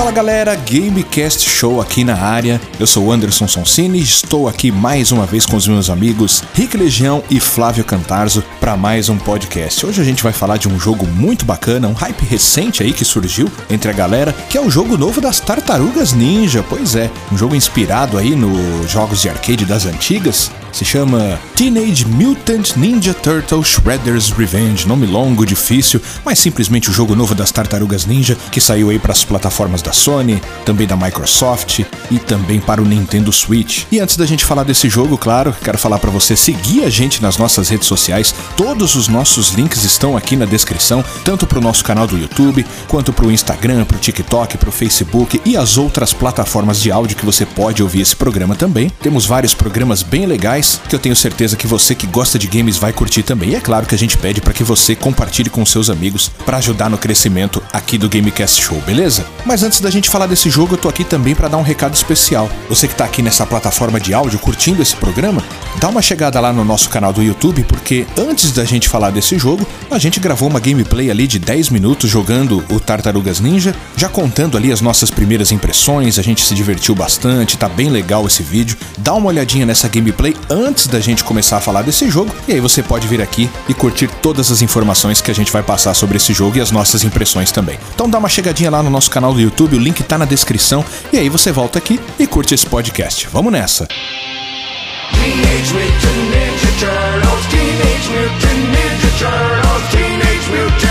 Fala galera, Gamecast Show aqui na área. Eu sou Anderson Sonsini estou aqui mais uma vez com os meus amigos Rick Legião e Flávio Cantarzo para mais um podcast. Hoje a gente vai falar de um jogo muito bacana, um hype recente aí que surgiu entre a galera, que é o jogo novo das Tartarugas Ninja. Pois é, um jogo inspirado aí nos jogos de arcade das antigas. Se chama Teenage Mutant Ninja Turtle Shredder's Revenge. Nome longo, difícil, mas simplesmente o jogo novo das Tartarugas Ninja que saiu aí para as plataformas da Sony, também da Microsoft e também para o Nintendo Switch. E antes da gente falar desse jogo, claro, quero falar para você seguir a gente nas nossas redes sociais. Todos os nossos links estão aqui na descrição, tanto para o nosso canal do YouTube, quanto para o Instagram, para o TikTok, para o Facebook e as outras plataformas de áudio que você pode ouvir esse programa também. Temos vários programas bem legais que eu tenho certeza que você que gosta de games vai curtir também. E é claro que a gente pede para que você compartilhe com seus amigos para ajudar no crescimento aqui do Gamecast Show, beleza? Mas antes da gente falar desse jogo, eu tô aqui também para dar um recado especial. Você que tá aqui nessa plataforma de áudio curtindo esse programa, dá uma chegada lá no nosso canal do YouTube, porque antes da gente falar desse jogo, a gente gravou uma gameplay ali de 10 minutos jogando o Tartarugas Ninja, já contando ali as nossas primeiras impressões, a gente se divertiu bastante, tá bem legal esse vídeo. Dá uma olhadinha nessa gameplay antes da gente começar a falar desse jogo, e aí você pode vir aqui e curtir todas as informações que a gente vai passar sobre esse jogo e as nossas impressões também. Então dá uma chegadinha lá no nosso canal do YouTube, o link tá na descrição, e aí você volta aqui e curte esse podcast. Vamos nessa! Teenage Mutant Ninja Turtles. Teenage Mutant Ninja Turtles. Teenage Mutant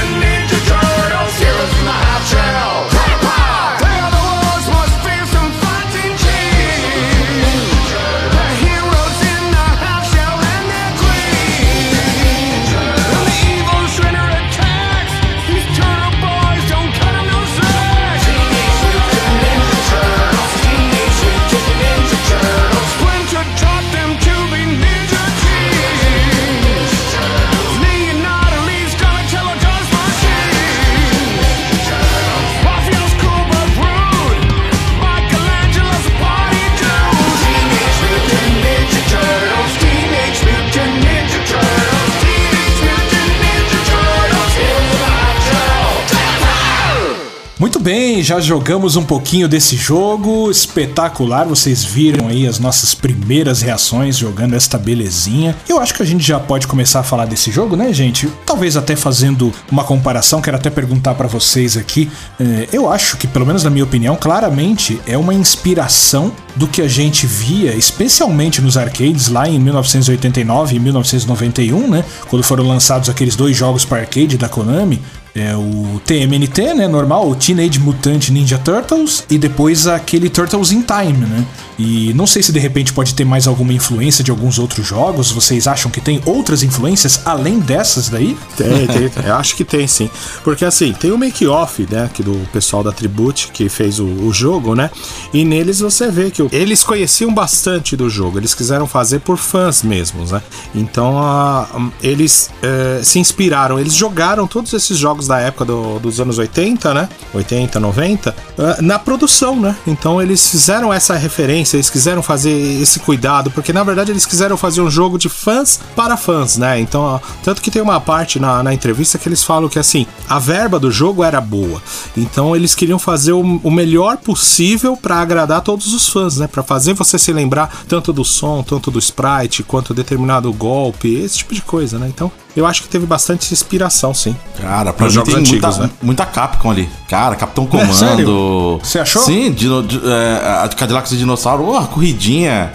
bem, já jogamos um pouquinho desse jogo espetacular. Vocês viram aí as nossas primeiras reações jogando esta belezinha. Eu acho que a gente já pode começar a falar desse jogo, né, gente? Talvez até fazendo uma comparação. Quero até perguntar pra vocês aqui. Eh, Eu acho que, pelo menos na minha opinião, claramente é uma inspiração do que a gente via, especialmente nos arcades lá em 1989 e 1991, né? Quando foram lançados aqueles dois jogos para arcade da Konami. É o TMNT, né? Normal, o Teenage Mutant Ninja Turtles, e depois aquele Turtles in Time, né? E não sei se de repente pode ter mais alguma influência de alguns outros jogos. Vocês acham que tem outras influências além dessas daí? Tem, tem, eu acho que tem sim. Porque assim, tem o make-off, né, que do pessoal da Tribute que fez o, o jogo, né? E neles você vê que eles conheciam bastante do jogo, eles quiseram fazer por fãs mesmos, né? Então a- eles eh, se inspiraram, eles jogaram todos esses jogos da época do- dos anos 80, né? 80, 90, eh, na produção, né? Então eles fizeram essa referência, eles quiseram fazer esse cuidado, porque na verdade eles quiseram fazer um jogo de fãs para fãs, né? Então, ó, tanto que tem uma parte na, na entrevista que eles falam que assim, a verba do jogo era boa. Então eles queriam fazer o, o melhor possível para agradar todos os fãs, né? Para fazer você se lembrar tanto do som, tanto do sprite, quanto determinado golpe, esse tipo de coisa, né? Então, eu acho que teve bastante inspiração, sim. Cara, pra Nos mim jogos tem antigos, muita, né? muita Capcom ali. Cara, Capitão Comando. sério? Você achou? Sim, dino, di- é, a Cadillacs e Dinossauro, oh, corridinha,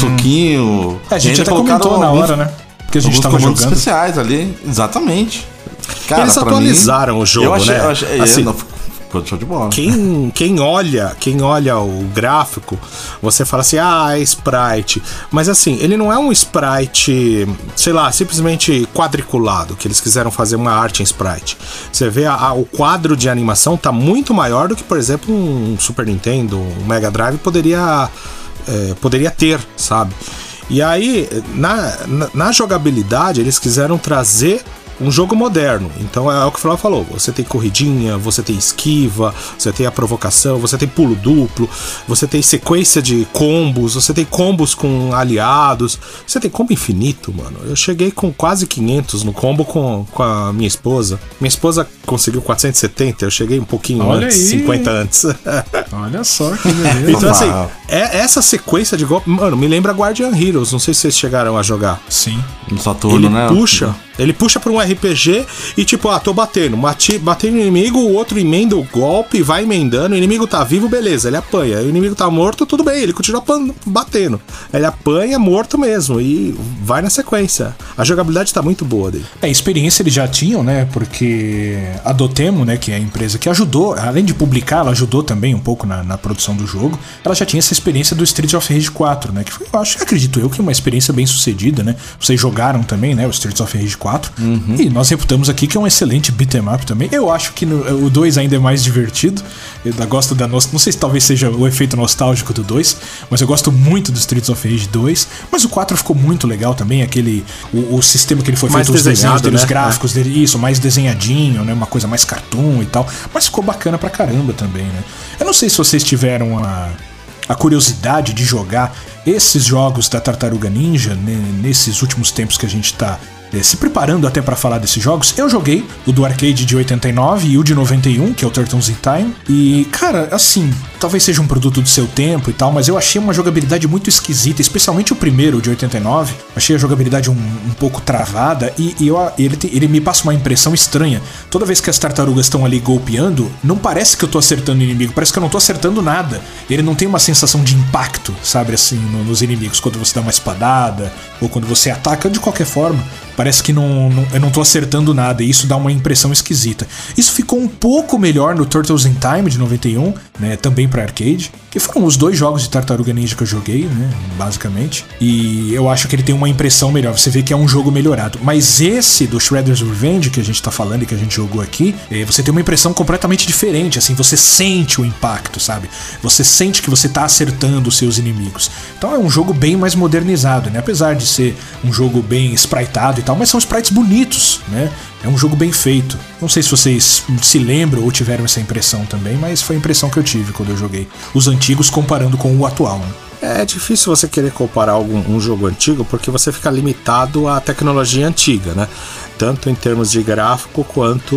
suquinho. É, a gente até comentou na alguns- hora, né? Que a gente tava jogando. especiais ali. Exatamente. Cara, Eles atualizaram o jogo, eu achei, né? Eu achei, Assim, é, não, show de bola. Quem, quem olha, quem olha o gráfico, você fala assim: "Ah, é sprite". Mas assim, ele não é um sprite, sei lá, simplesmente quadriculado, que eles quiseram fazer uma arte em sprite. Você vê a- a- o quadro de animação tá muito maior do que, por exemplo, um Super Nintendo, um Mega Drive poderia é, poderia ter, sabe? E aí, na, na, na jogabilidade, eles quiseram trazer um jogo moderno. Então é o que o Flávio falou: você tem corridinha, você tem esquiva, você tem a provocação, você tem pulo duplo, você tem sequência de combos, você tem combos com aliados, você tem combo infinito, mano. Eu cheguei com quase 500 no combo com, com a minha esposa. Minha esposa conseguiu 470, eu cheguei um pouquinho Olha antes, aí. 50 antes. Olha só que beleza. então, assim, é, essa sequência de golpe, mano, me lembra Guardian Heroes. Não sei se vocês chegaram a jogar. Sim. No Saturno, Ele né? puxa, ele puxa pra um RPG e tipo, ah, tô batendo, bati, batendo no inimigo, o outro emenda o golpe, vai emendando, o inimigo tá vivo, beleza, ele apanha. O inimigo tá morto, tudo bem, ele continua batendo. Ele apanha morto mesmo e vai na sequência. A jogabilidade tá muito boa dele. É, experiência eles já tinham, né? Porque a Dotemu, né, que é a empresa que ajudou, além de publicar, ela ajudou também um pouco na, na produção do jogo. Ela já tinha essa experiência do Streets of Rage 4, né? Que foi, eu acho, acredito eu, que uma experiência bem sucedida, né? Vocês jogaram também, né? O Streets of Rage 4. E nós reputamos aqui que é um excelente beat'em up também. Eu acho que no- o 2 ainda é mais divertido. Eu gosto da nossa. Não sei se talvez seja o efeito nostálgico do 2, mas eu gosto muito do Streets of Rage 2. Mas o 4 ficou muito legal também, aquele. O, o sistema que ele foi Mais feito, os desenhos dele, os né? gráficos dele, isso, mais desenhadinho, né? Uma coisa mais cartoon e tal. Mas ficou bacana pra caramba também, né? Eu não sei se vocês tiveram a, a curiosidade de jogar esses jogos da Tartaruga Ninja né, nesses últimos tempos que a gente tá eh, se preparando até pra falar desses jogos. Eu joguei o do arcade de 89 e o de 91, que é o Turtles in Time. E, cara, assim, talvez seja um produto do seu tempo e tal, mas eu achei uma jogabilidade muito esquisita, especialmente o primeiro, o de 89. Achei a jogabilidade um, um pouco travada e, e eu- ele, te- ele me passa uma impressão estranha. Toda vez que as tartarugas estão ali golpeando, não parece que eu tô acertando o inimigo, parece que eu não tô acertando nada. Ele não tem uma sensação de impacto, sabe, assim, no- nos inimigos, quando você dá uma espadada ou quando você ataca de qualquer forma. Parece que não, não- eu não tô acertando nada e isso dá uma impressão esquisita. Isso ficou um pouco melhor no Turtles in Time de 91, né, também para arcade, que foram os dois jogos de Tartaruga Ninja que eu joguei, né, basicamente. E eu acho que ele tem uma impressão melhor, você vê que é um jogo melhorado. Mas esse do Shredder's Revenge que a gente tá falando e que a gente jogou aqui, eh, você tem uma impressão completamente diferente, assim, você sente o impacto, sabe? Você sente que você tá acertando os seus inimigos. Então é um jogo bem mais modernizado, né? Apesar de ser um jogo bem spritado e tal, mas são sprites bonitos, né? É um jogo bem feito. Não sei se vocês se lembram ou tiveram essa impressão também, mas foi a impressão que eu tive quando eu joguei os antigos comparando com o atual. Né? É difícil você querer comparar algum, um jogo antigo porque você fica limitado à tecnologia antiga, né? Tanto em termos de gráfico quanto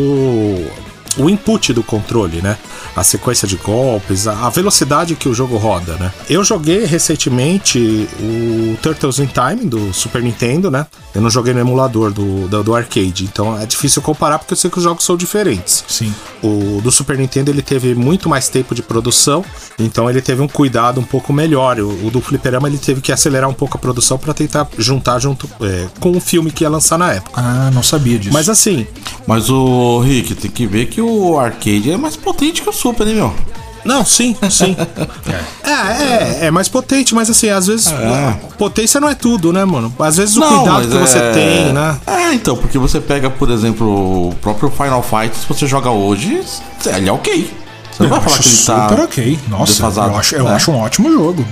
o input do controle, né? A sequência de golpes, a velocidade que o jogo roda, né? Eu joguei recentemente o Turtles in Time do Super Nintendo, né? Eu não joguei no emulador do, do, do arcade, então é difícil comparar porque eu sei que os jogos são diferentes. Sim. O do Super Nintendo ele teve muito mais tempo de produção, então ele teve um cuidado um pouco melhor. O, o do Fliperama ele teve que acelerar um pouco a produção para tentar juntar junto é, com o filme que ia lançar na época. Ah, não sabia disso. Mas assim, Mas o Rick, tem que ver que o arcade é mais potente que o Super, hein, meu? não, sim, sim. é, é, é mais potente, mas assim, às vezes a potência não é tudo, né, mano? Às vezes o cuidado mas que você é- tem, né? É, então, porque você pega, por exemplo, o próprio Final Fight, se você joga hoje, ele é ok. Você não eu vai falar que ele tá. super ok. Nossa, eu, acho, eu né? acho um ótimo jogo.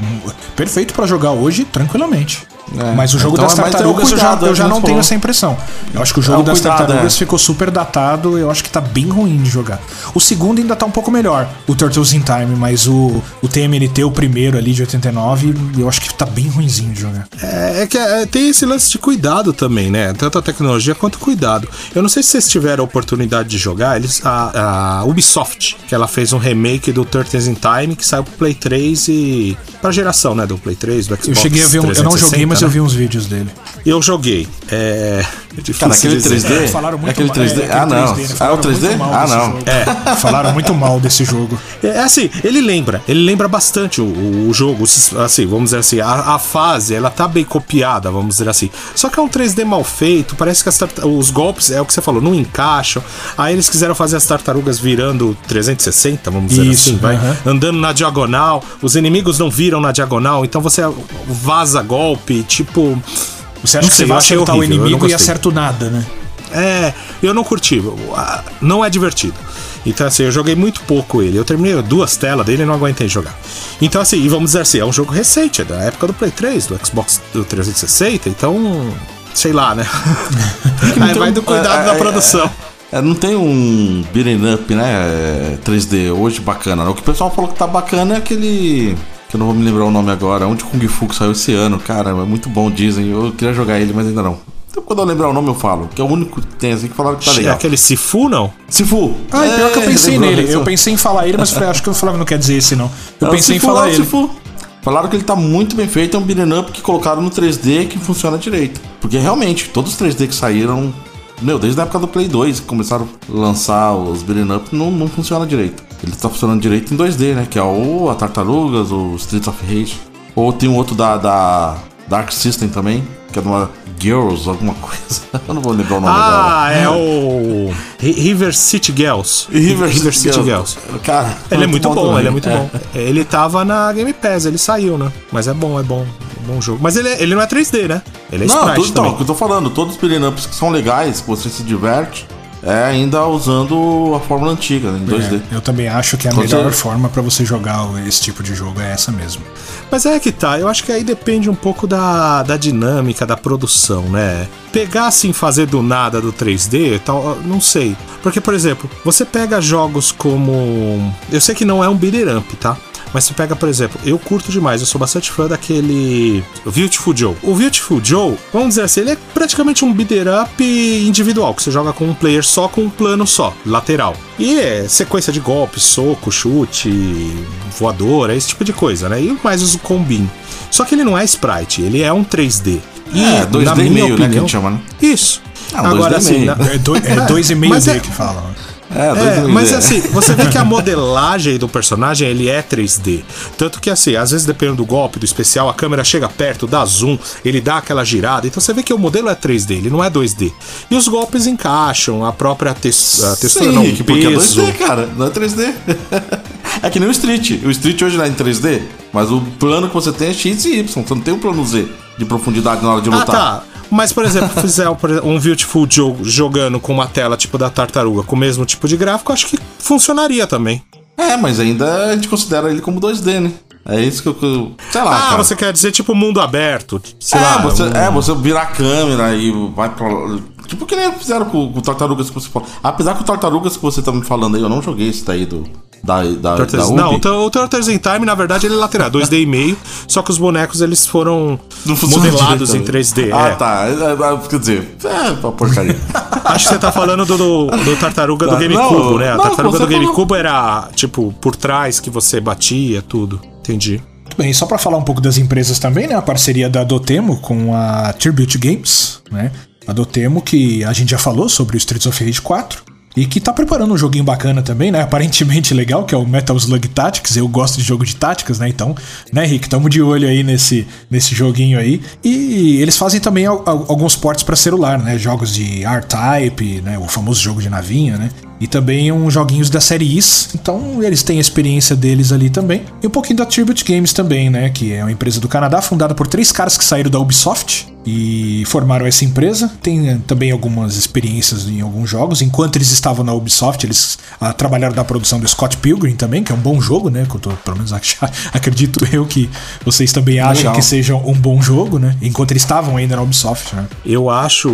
Perfeito pra jogar hoje tranquilamente. É. Mas o jogo Então das é tartarugas eu já, eu já é que não tenho essa impressão. Eu acho que o jogo É das cuidado, tartarugas é. ficou super datado. Eu acho que tá bem ruim de jogar. O segundo ainda tá um pouco melhor, o Turtles in Time, mas o, o TMNT, o primeiro ali de 89, eu acho que tá bem ruinzinho de jogar. É, é que é, tem esse lance de cuidado também, né? Tanto a tecnologia quanto o cuidado. Eu não sei se vocês tiveram a oportunidade de jogar, eles, a, a Ubisoft, que ela fez um remake do Turtles in Time que saiu pro Play 3 e. pra geração, né? Do Play 3, do Xbox. Eu cheguei a ver um, Eu não joguei, 360, mas eu né? vi uns vídeos dele. Eu joguei. É. é difícil Cara, aquele dizer. 3D. É, falaram muito aquele mal- 3D. é, ah, aquele não. 3D, né? Ah, o Falaram 3D? muito mal Ah, não. É, falaram muito mal desse jogo. É assim, ele lembra, ele lembra bastante o, o jogo, assim, vamos dizer assim, a, a fase, ela tá bem copiada, vamos dizer assim. Só que é um 3D mal feito, parece que as os golpes, é o que você falou, não encaixam. Aí eles quiseram fazer as tartarugas virando 360, vamos dizer Isso, assim, vai, aham. andando na diagonal, os inimigos não viram na diagonal, então você vaza golpe, tipo... Você acha Não que sei, você vai acertar o horrível, não inimigo e acerta o nada, né? É, eu não curti. Não é divertido. Então, assim, eu joguei muito pouco ele. Eu terminei duas telas dele e não aguentei jogar. Então, assim, e vamos dizer assim, é um jogo recente, é da época do Play 3, do Xbox do 360. Então, sei lá, né? Aí vai do cuidado é, da é, produção. É, não tem um beating up, né? é, 3D hoje bacana. né? O que o pessoal falou que tá bacana é aquele. Que eu não vou me lembrar o nome agora. Um de Kung Fu que saiu esse ano, cara. É muito bom, dizem. Eu queria jogar ele, mas ainda não. Então, quando eu lembrar o nome, eu falo. Que é o único que tem assim que falaram que tá É legal. aquele Sifu, não? Sifu. Ah, pior que eu É, pensei nele. Eu pensei em falar ele, mas falei, acho que o Flávio não quer dizer esse, não. Eu É pensei em Sifu, falar é ele. Sifu. Falaram que ele tá muito bem feito, é um beat'em up que colocaram no 3D que funciona direito. Porque realmente, todos os 3D que saíram, meu, desde a época do Play 2, que começaram a lançar os beat'em up, não, não funciona direito. Ele tá funcionando direito em 2D, né? Que é o a Tartarugas, o Streets of Rage. Ou tem um outro da, da Dark System também, que é de uma Girls, alguma coisa. Eu não vou lembrar o nome agora. Ah, é o Ri- River City Girls. River, City Girls. Cara, Ele é muito bom, também. ele é muito bom. Ele tava na Game Pass, ele saiu, né? Mas é bom, é bom. É bom jogo. Mas ele, é- ele não é 3D, né? Ele é Não, sprite tudo, então, também. o que eu tô falando, todos os beat'em ups que são legais, que você se diverte, é ainda usando a fórmula antiga, né, em 2D. É, eu também acho que a melhor forma pra você jogar esse tipo de jogo é essa mesmo. Mas é que tá, eu acho que aí depende um pouco da, da dinâmica, da produção, né? Pegar assim, fazer do nada do 3D, tal, não sei. Porque, por exemplo, você pega jogos como. Eu sei que não é um beat'em up, tá? Mas você pega, por exemplo, eu curto demais, eu sou bastante fã daquele Beautiful Joe. O Beautiful Joe, vamos dizer assim, ele é praticamente um beat'em up individual, que você joga com um player só, com um plano só, lateral. E é sequência de golpes, soco, chute, voadora, esse tipo de coisa, né? E mais os combin. Só que ele não é sprite, ele é um 3D. E, É, 2D na e meio, né, que a opinião, gente chama, né? Isso. Um Agora 2D assim, meio. na- É, do, é dois e meio Mas D é- que falam. É, é, mas assim, você vê que a modelagem do personagem ele é 3D. Tanto que assim, às vezes dependendo do golpe, do especial, a câmera chega perto, dá zoom, ele dá aquela girada. Então você vê que o modelo é 3D, ele não é 2D. E os golpes encaixam, a própria tex- a textura, Sim, não, Rick, o porque é peso. 2D, cara, não é 3D. é que nem o Street. O Street hoje não é em 3D, mas o plano que você tem é X e Y. Você não tem um plano Z de profundidade na hora de Ah, lutar. tá. Mas, por exemplo, fizer um Beautiful Joe jogando com uma tela tipo da tartaruga, com o mesmo tipo de gráfico, acho que funcionaria também. É, mas ainda a gente considera ele como 2D, né? É isso que eu. Sei lá. Ah, cara. você quer dizer tipo mundo aberto? Sei é, lá. você, um- é, você vira a câmera e vai pra. Tipo que nem fizeram com, com o Tartarugas que você falou. Apesar que o Tartarugas que você tá me falando aí, eu não joguei esse daí do. Da, da, Turtles- da não, Ubi. o Tur- o Turtles in Time, na verdade, ele é lateral, 2D e meio, só que os bonecos eles foram Não modelados em direito 3D. Ah, é. tá. É, é, Quer dizer, é uma porcaria. Acho que você tá falando do, do, do tartaruga do não, GameCube, né? A não, tartaruga do falou. GameCube era, tipo, por trás que você batia, tudo. Entendi. Muito bem, só pra falar um pouco das empresas também, né? A parceria da Dotemo com a Tribute Games, né? A Dotemo que a gente já falou sobre o Streets of Rage 4 e que tá preparando um joguinho bacana também, né? Aparentemente legal, que é o Metal Slug Tactics. Eu gosto de jogo de táticas, né? Então, né, Rick, tamo de olho aí nesse, nesse joguinho aí. E eles fazem também al- al- alguns ports pra celular, né? Jogos de R-Type, né? O famoso jogo de navinha, né? E também uns joguinhos da série Is. Então eles têm a experiência deles ali também. E um pouquinho da Tribute Games também, né? Que é uma empresa do Canadá fundada por três caras que saíram da Ubisoft e formaram essa empresa. Tem eh, também algumas experiências em alguns jogos. Enquanto eles estavam na Ubisoft, eles ah, trabalharam da produção do Scott Pilgrim também, que é um bom jogo, né? Que eu tô, pelo menos ach- acredito eu que vocês também acham Legal. que seja um bom jogo, né? Enquanto eles estavam ainda na Ubisoft, né? Eu acho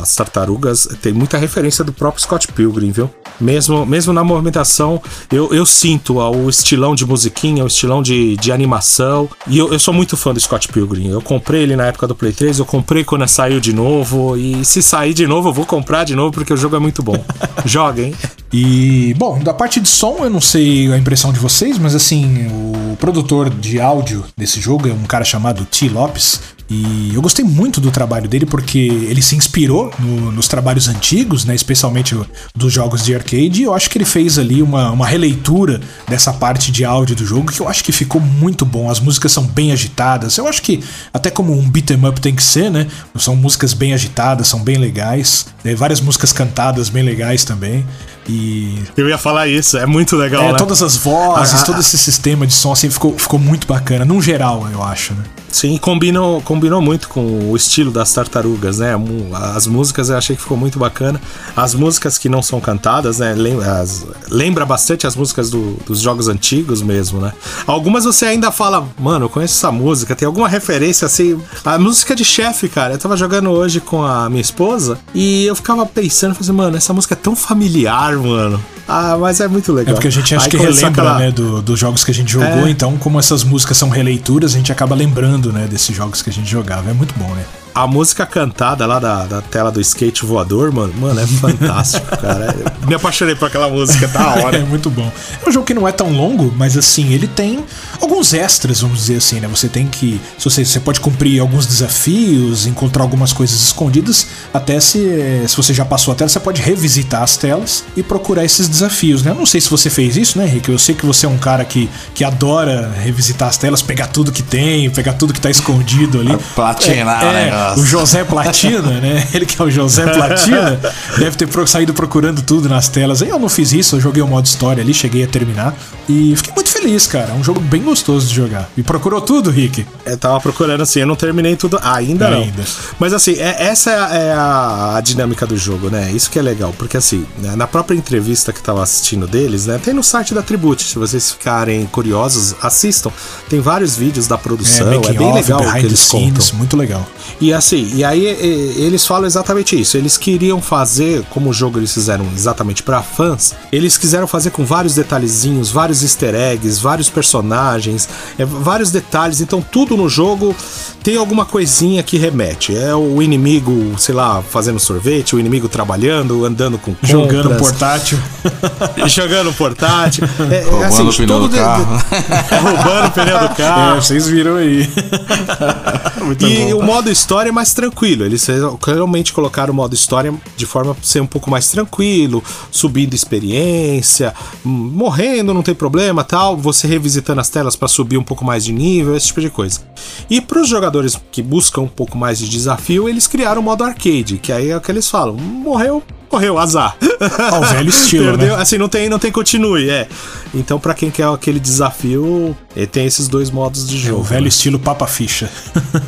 as tartarugas tem muita referência do próprio Scott Pilgrim, viu? Mesmo, mesmo na movimentação, eu, eu sinto o estilão de musiquinha, o estilão de, de animação. E eu, eu sou muito fã do Scott Pilgrim. Eu comprei ele na época do Play 3, eu comprei quando saiu de novo. E se sair de novo, eu vou comprar de novo porque o jogo é muito bom. Joguem. E, bom, da parte de som, eu não sei a impressão de vocês, mas assim, o produtor de áudio desse jogo é um cara chamado T. Lopes. E eu gostei muito do trabalho dele porque ele se inspirou no- nos trabalhos antigos, né, especialmente dos jogos de arcade. E eu acho que ele fez ali uma, uma releitura dessa parte de áudio do jogo que eu acho que ficou muito bom. As músicas são bem agitadas. Eu acho que até como um beat 'em up tem que ser, né? São músicas bem agitadas, são bem legais. Tem várias músicas cantadas bem legais também. E Eu ia falar isso, é muito legal, é, né? todas as vozes, Ah, todo esse sistema de som assim ficou, ficou muito bacana, num geral, eu acho, né? Sim, combinou, combinou muito com o estilo das tartarugas, né? As músicas eu achei que ficou muito bacana. As músicas que não são cantadas, né? Lembra, as- lembra bastante as músicas do- dos jogos antigos mesmo, né? Algumas você ainda fala, mano, eu conheço essa música, tem alguma referência assim. A música de chefe, cara. Eu tava jogando hoje com a minha esposa e eu ficava pensando, falei assim, mano, essa música é tão familiar, mano. Ah, mas é muito legal. É porque a gente acha Aí que relembra, aquela- né, do- dos jogos que a gente jogou, É. então, como essas músicas são releituras, a gente acaba lembrando, né, desses jogos que a gente jogava. É muito bom, né? A música cantada lá da, da tela do skate voador, mano, mano, é fantástico, cara. Eu me apaixonei por aquela música, da hora. É muito bom. É um jogo que não é tão longo, mas assim, ele tem alguns extras, vamos dizer assim, né? Você tem que. Você, você pode cumprir alguns desafios, encontrar algumas coisas escondidas, até se, se você já passou a tela, você pode revisitar as telas e procurar esses desafios, né? Eu não sei se você fez isso, né, Henrique? Eu sei que você é um cara que, que adora revisitar as telas, pegar tudo que tem, pegar tudo que tá escondido ali. Platinar é, o é, negócio. o José Platina, né? Ele que é o José Platina, deve ter saído procurando tudo nas telas. Eu não fiz isso, eu joguei o modo história ali, cheguei a terminar. E fiquei muito feliz, cara. É um jogo bem gostoso de jogar. E procurou tudo, Rick? Eu tava procurando assim, eu não terminei tudo ainda, não. Ainda. Mas assim, é- essa é, a, é a- dinâmica do jogo, né? Isso que é legal, porque assim, né, na própria entrevista que eu tava assistindo deles, né? Tem no site da Tribute, se vocês ficarem curiosos, assistam. Tem vários vídeos da produção, é, making bem of, legal o que eles scenes, contam. muito legal. E assim, e aí eles falam exatamente isso. Eles queriam fazer, como o jogo eles fizeram exatamente pra fãs, eles quiseram fazer com vários detalhezinhos, vários easter eggs, vários personagens, é, vários detalhes. Então tudo no jogo tem alguma coisinha que remete. É o inimigo, sei lá, fazendo sorvete, o inimigo trabalhando, andando com compras, Jogando portátil. jogando portátil. É, é Roubando assim, o pneu tudo do de- de- carro. roubando o pneu do carro. É, vocês viram aí. muito E bom. o modo história é mais tranquilo. Eles realmente colocaram o modo história de forma a ser um pouco mais tranquilo, subindo experiência, morrendo não tem problema, tal. Você revisitando as telas para subir um pouco mais de nível, esse tipo de coisa. E para os jogadores que buscam um pouco mais de desafio, eles criaram o modo arcade, que aí é o que eles falam: morreu. Morreu, azar. Ao velho estilo, Perdeu, né? assim, não tem, não tem continue, é. Então, pra quem quer aquele desafio, ele tem esses dois modos de É jogo. o velho né? estilo Papa Ficha.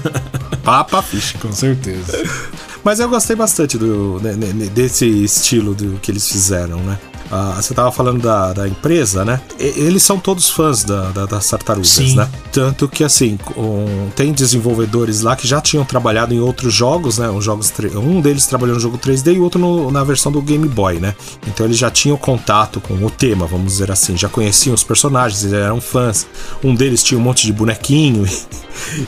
Papa ficha. Com certeza. Mas eu gostei bastante do, né, né, desse estilo do que eles fizeram, né? Ah, você tava falando da, da empresa, né? E- eles são todos fãs da, da- das tartarugas, Sim. né? Tanto que, assim, um- tem desenvolvedores lá que já tinham trabalhado em outros jogos, né? Os jogos um deles trabalhou no jogo 3D e o outro no- na versão do Game Boy, né? Então eles já tinham contato com o tema, vamos dizer assim. Já conheciam os personagens, eles eram fãs. Um deles tinha um monte de bonequinho.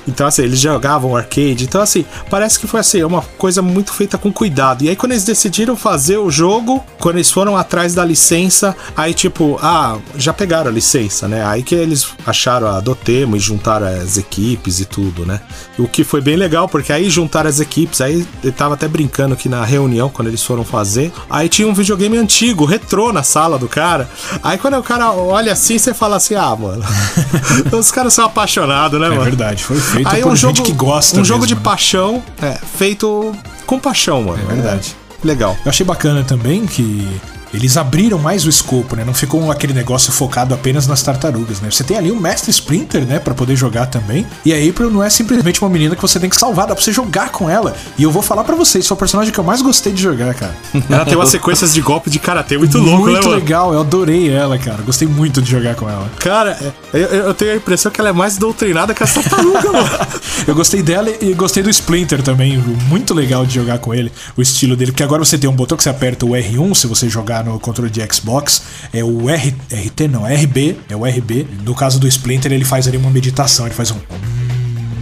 Então, assim, eles jogavam arcade. Então, assim, parece que foi assim, uma coisa muito feita com cuidado. E aí, quando eles decidiram fazer o jogo, quando eles foram atrás da licença, aí, tipo, ah, já pegaram a licença, né? Aí que eles acharam a Dotemo e juntaram as equipes e tudo, né? O que foi bem legal, porque aí juntaram as equipes. Aí ele tava até brincando que na reunião, quando eles foram fazer, aí tinha um videogame antigo, retrô na sala do cara. Aí, quando o cara olha assim, você fala assim, ah, mano, os caras são apaixonados, né, É mano? verdade, foi feito Aí por um gente jogo que gosta Um jogo mesmo, de né? paixão, é, feito com paixão, mano. É verdade. É legal. Eu achei bacana também que eles abriram mais o escopo, né? Não ficou aquele negócio focado apenas nas tartarugas, né? Você tem ali um Mestre Splinter, né? Pra poder jogar também. E a April não é simplesmente uma menina que você tem que salvar, dá pra você jogar com ela. E eu vou falar pra vocês, foi o personagem que eu mais gostei de jogar, cara. Ela tem umas sequências de golpe de karatê muito louco, né, muito legal, eu adorei ela, cara. Gostei muito de jogar com ela. Cara, é, eu, eu tenho a impressão que ela é mais doutrinada que a tartaruga, mano. Eu gostei dela e gostei do Splinter também. Muito legal de jogar com ele, o estilo dele. Porque agora você tem um botão que você aperta o R1 se você jogar no controle de Xbox. É o R, RT, não, RB. É o RB. No caso do Splinter, ele faz ali uma meditação. Ele faz um.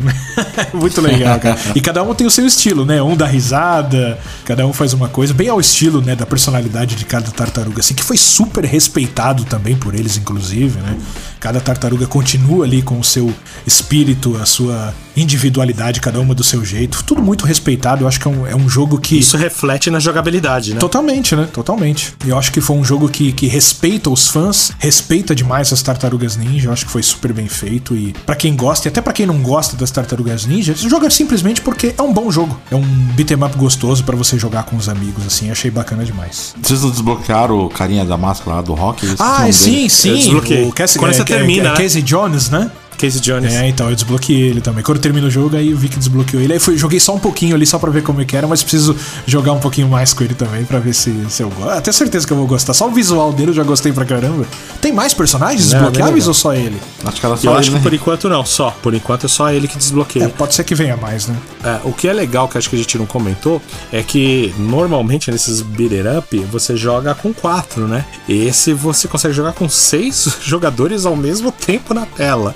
Muito legal, cara. E cada um tem o seu estilo, né? Um dá risada, cada um faz uma coisa, bem ao estilo, né, da personalidade de cada tartaruga, assim, que foi super respeitado também por eles, inclusive, né? Cada tartaruga continua ali com o seu espírito, a sua individualidade, cada uma do seu jeito. Tudo muito respeitado. Eu acho que é um, é um jogo que. Isso reflete na jogabilidade, né? Totalmente, né? Totalmente. Eu acho que foi um jogo que, que respeita os fãs, respeita demais as tartarugas ninja. Eu acho que foi super bem feito. E pra quem gosta, e até pra quem não gosta das tartarugas Tartarugas Ninja. Esse jogo é simplesmente porque é um bom jogo. É um beat'em up gostoso pra você jogar com os amigos, assim. Achei bacana demais. Vocês não desbloquearam o carinha da máscara lá do rock? Ah, sim, dele. sim. Eu desbloqueei. O Cassie, Quando é, você é, termina, é, né? Casey Jones, né? Casey Jones. É, então, eu desbloqueei ele também. Quando eu termino o jogo, aí eu vi que desbloqueou ele. Aí fui, joguei só um pouquinho ali, só pra ver como é que era, mas preciso jogar um pouquinho mais com ele também, pra ver se, se eu gosto. Ah, Tenho certeza que eu vou gostar. Só o visual dele eu já gostei pra caramba. Tem mais personagens Não, desbloqueáveis ou só ele? Acho que era só Eu ele, acho que né? por enquanto não, só. Por enquanto é só ele que É, desbloqueia. pode ser que venha mais, né? É, o que é legal, que acho que a gente não comentou, é que normalmente nesses beater up você joga com quatro, né? Esse você consegue jogar com seis jogadores ao mesmo tempo na tela.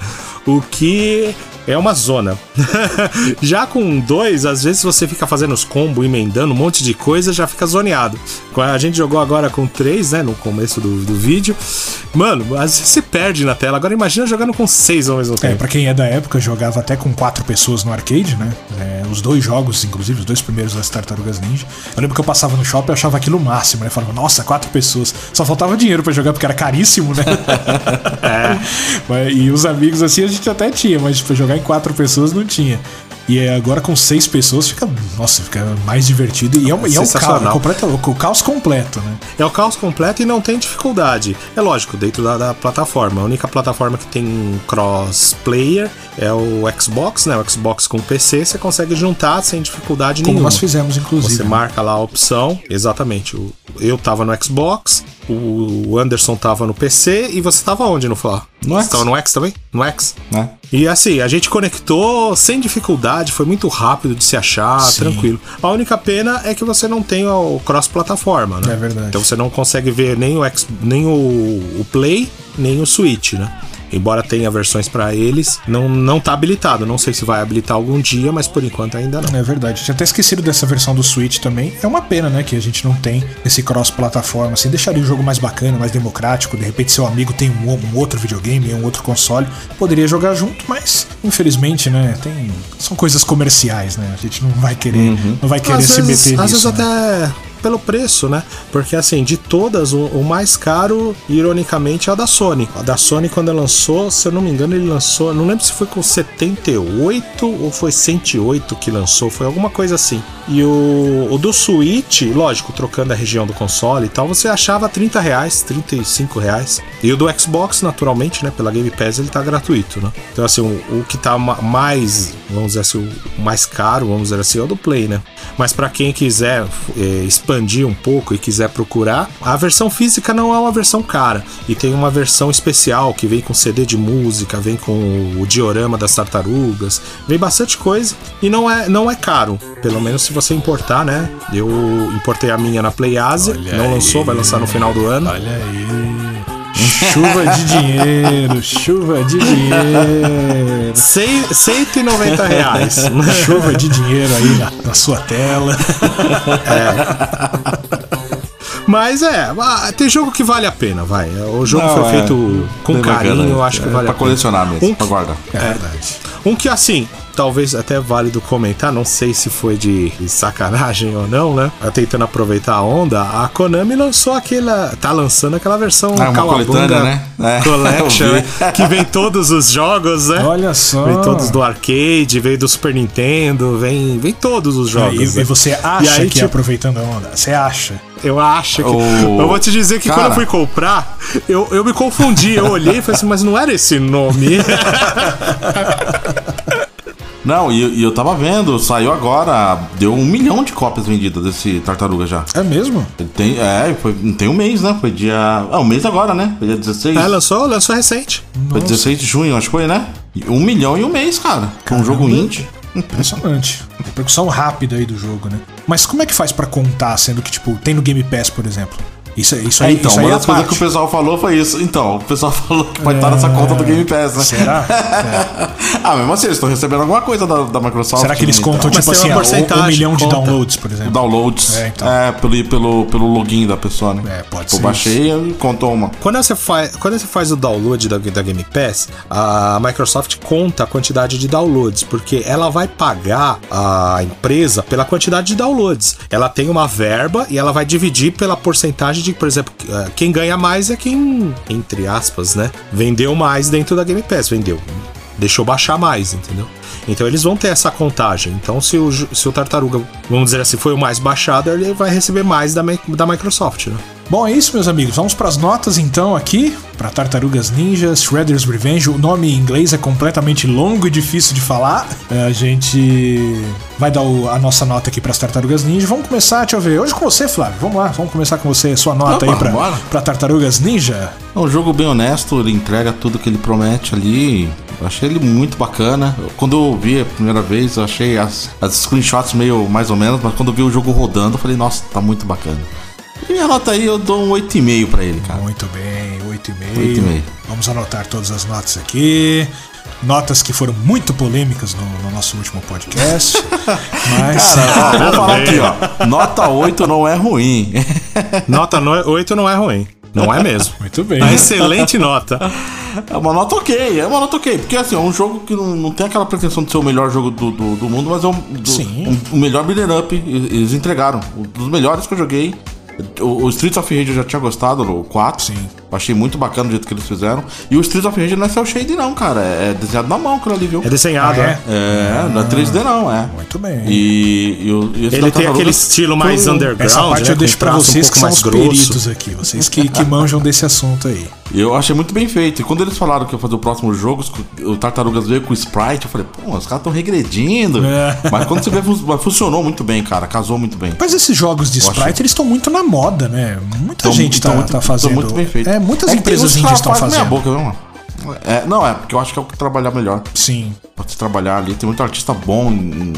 O que é uma zona. já com dois, às vezes você fica fazendo os combos, emendando um monte de coisa, já fica zoneado. A gente jogou agora com três, né? No começo do, do vídeo. Mano, às vezes se perde na tela. Agora imagina jogando com seis ao mesmo É, tempo. pra quem é da época, jogava até com quatro pessoas no arcade, né? É, os dois jogos, inclusive, os dois primeiros das Tartarugas Ninja. Eu lembro que eu passava no shopping e achava aquilo máximo, né? Falava, nossa, quatro pessoas. Só faltava dinheiro pra jogar porque era caríssimo, né? é. E os amigos, assim, a gente até tinha, mas pra jogar em quatro pessoas não tinha. E é, agora com seis pessoas fica, nossa, fica mais divertido. E é, um- e é um caos, completo, o caos completo, né? É o caos completo e não tem dificuldade. É lógico, dentro da, da plataforma. A única plataforma que tem cross-player é o Xbox, né? O Xbox com PC você consegue juntar sem dificuldade Como nenhuma. nós fizemos, inclusive. Você né? marca lá a opção, exatamente. o- Eu tava no Xbox, o Anderson tava no PC e você tava onde no Flá? No Você X. tava no X também? No X? Né? E assim, a gente conectou sem dificuldade, foi muito rápido de se achar, Sim. tranquilo. A única pena é que você não tem o cross-plataforma, né? É verdade. Então você não consegue ver nem o, X, nem o, o Play, nem o Switch, né? Embora tenha versões pra eles, não, não tá habilitado. Não sei se vai habilitar algum dia, mas por enquanto ainda não. É verdade. Tinha até esquecido dessa versão do Switch também. É uma pena, né, que a gente não tem esse cross-plataforma. Assim, deixaria o jogo mais bacana, mais democrático. De repente, seu amigo tem um, um outro videogame, um outro console, poderia jogar junto, mas infelizmente, né, tem são coisas comerciais, né? A gente não vai querer, não vai querer às se vezes, meter às nisso. vezes né? até pelo preço, né? Porque assim, de todas, o, o mais caro, ironicamente, é o da Sony. A da Sony, quando lançou, se eu não me engano, ele lançou. Não lembro se foi com 78 ou foi 108 que lançou, foi alguma coisa assim. E o, o do Switch, lógico, trocando a região do console e tal, você achava 30 reais, 35 reais. E o do Xbox, naturalmente, né? Pela Game Pass, ele tá gratuito, né? Então, assim, o, o que tá ma- mais, vamos dizer assim, o mais caro, vamos dizer assim, é o do Play, né? Mas para quem quiser eh, expandir um pouco e quiser procurar, a versão física não é uma versão cara. E tem uma versão especial que vem com CD de música, vem com o diorama das tartarugas, vem bastante coisa e não é, não é caro. Pelo menos se você importar, né? Eu importei a minha na Play Asia, não lançou, vai lançar no final do ano. Olha aí. Chuva de dinheiro, chuva de dinheiro. Cem- 190 reais. Chuva de dinheiro aí na, na sua tela. Mas é, ah, tem jogo que vale a pena, vai. O jogo Não, foi é. feito com carinho, bacana. eu acho que É vale pra a pena. colecionar mesmo, Um pra guardar. É verdade. Um que assim, talvez até válido comentar, não sei se foi de sacanagem ou não, né? Tá Tentando aproveitar a onda, a Konami lançou aquela. tá lançando aquela versão Ah, uma Kawabunga coletânea, né? É, Collection, né? Que vem todos os jogos, né? Olha só. Vem todos do arcade, vem do Super Nintendo, vem, vem todos os E, jogos. e né? você acha E aí, que é tipo, aproveitando a onda? Você acha? Eu acho que. O- Eu vou te dizer que Cara. quando eu fui comprar, eu, eu me confundi. Eu olhei e falei assim, mas não era esse nome. Não, e, e eu tava vendo, saiu agora, deu um milhão de cópias vendidas desse tartaruga já. É mesmo? Tem, é, foi, tem um mês, né? Foi dia. Ah, um mês agora, né? Foi dia 16. é, lançou, lançou recente. Foi 16 de junho, acho que foi, né? E Um milhão em um mês, cara. Com um jogo indie. Impressionante. Repercussão rápida aí do jogo, né? Mas como é que faz pra contar, sendo que, tipo, tem no Game Pass, por exemplo? Isso, isso É, aí, então, isso aí uma é a das coisas que o parte. pessoal falou foi isso. Então, o pessoal falou que vai estar nessa conta do Game Pass, né? Será? É. ah, mesmo assim, eles estão recebendo alguma coisa da, da Microsoft. Será que eles né? contam, Mas tipo assim, ah, um- um milhão de conta. downloads, por exemplo? Downloads. É, É, então. pelo, pelo, pelo login da pessoa, né? É, pode tipo, ser baixei e contou uma. Quando você, faz, quando você faz o download da, da Game Pass, a Microsoft conta a quantidade de downloads, porque ela vai pagar a empresa pela quantidade de downloads. Ela tem uma verba e ela vai dividir pela porcentagem de, por exemplo, eh, quem ganha mais é quem, entre aspas, né, vendeu mais dentro da Game Pass. Vendeu deixou baixar mais, entendeu? Então eles vão ter essa contagem. Então se o, se o Tartaruga, vamos dizer assim, foi o mais baixado, ele vai receber mais da, da Microsoft, né? Bom, é isso, meus amigos. Vamos pras notas então aqui para Tartarugas Ninja, Shredder's Revenge. O nome em inglês é completamente longo e difícil de falar. É, A gente vai dar o- a nossa nota aqui pras Tartarugas Ninja. Vamos começar, deixa eu ver. Hoje com você, Flávio. Vamos lá, vamos começar com você, sua nota Opa, aí pra Tartarugas Ninja. É um jogo bem honesto, ele entrega tudo que ele promete ali. Eu achei ele muito bacana. Quando eu vi a primeira vez, eu achei as, as screenshots meio mais ou menos, mas quando eu vi o jogo rodando, eu falei, nossa, tá muito bacana. E minha nota aí, eu dou um 8,5 pra ele, cara. Muito bem, 8,5. 8,5. Vamos anotar todas as notas aqui. Notas que foram muito polêmicas no, no nosso último podcast. mas. Cara, ó, vou falar aqui, ó. Nota 8 não é ruim. Nota no- 8 não é ruim. Não é mesmo. Muito bem. Uma excelente nota. É uma nota ok, é uma nota ok. Porque assim, é um jogo que não, não tem aquela pretensão de ser o melhor jogo do, do, do mundo, mas é um, do- Sim. um- o melhor beat'em up. Eles entregaram. Um dos melhores que eu joguei. O, Streets of Rage eu já tinha gostado, o 4. Sim. Eu achei muito bacana o jeito que eles fizeram. E o Streets of Rage não é cel shade, não, cara. É desenhado na mão aquilo ali, viu? É desenhado, Ah, é? né? É, não é 3D, não, é. Muito bem. E, e, o- e esse Ele tem Tartaruga- aquele estilo mais um- underground, Essa parte né? eu deixo pra vocês um que são mais os grosso. peritos aqui. Vocês que, que manjam desse assunto aí. Eu achei muito bem feito. E quando eles falaram que ia fazer o próximo jogo, o Tartarugas veio com o Sprite, eu falei, pô, os caras estão regredindo. É. Mas quando você vê, funcionou muito bem, cara. Casou muito bem. Mas esses jogos de sprite, acho- eles estão muito na moda, né? Muita Tão- gente tá, muito- tá fazendo. muito bem feito. É, muitas É que tem empresas caras estão fazendo. boca, viu, mano? É, não, é, porque eu acho que é o que trabalhar melhor. Sim. Pra se trabalhar ali. Tem muito artista bom em,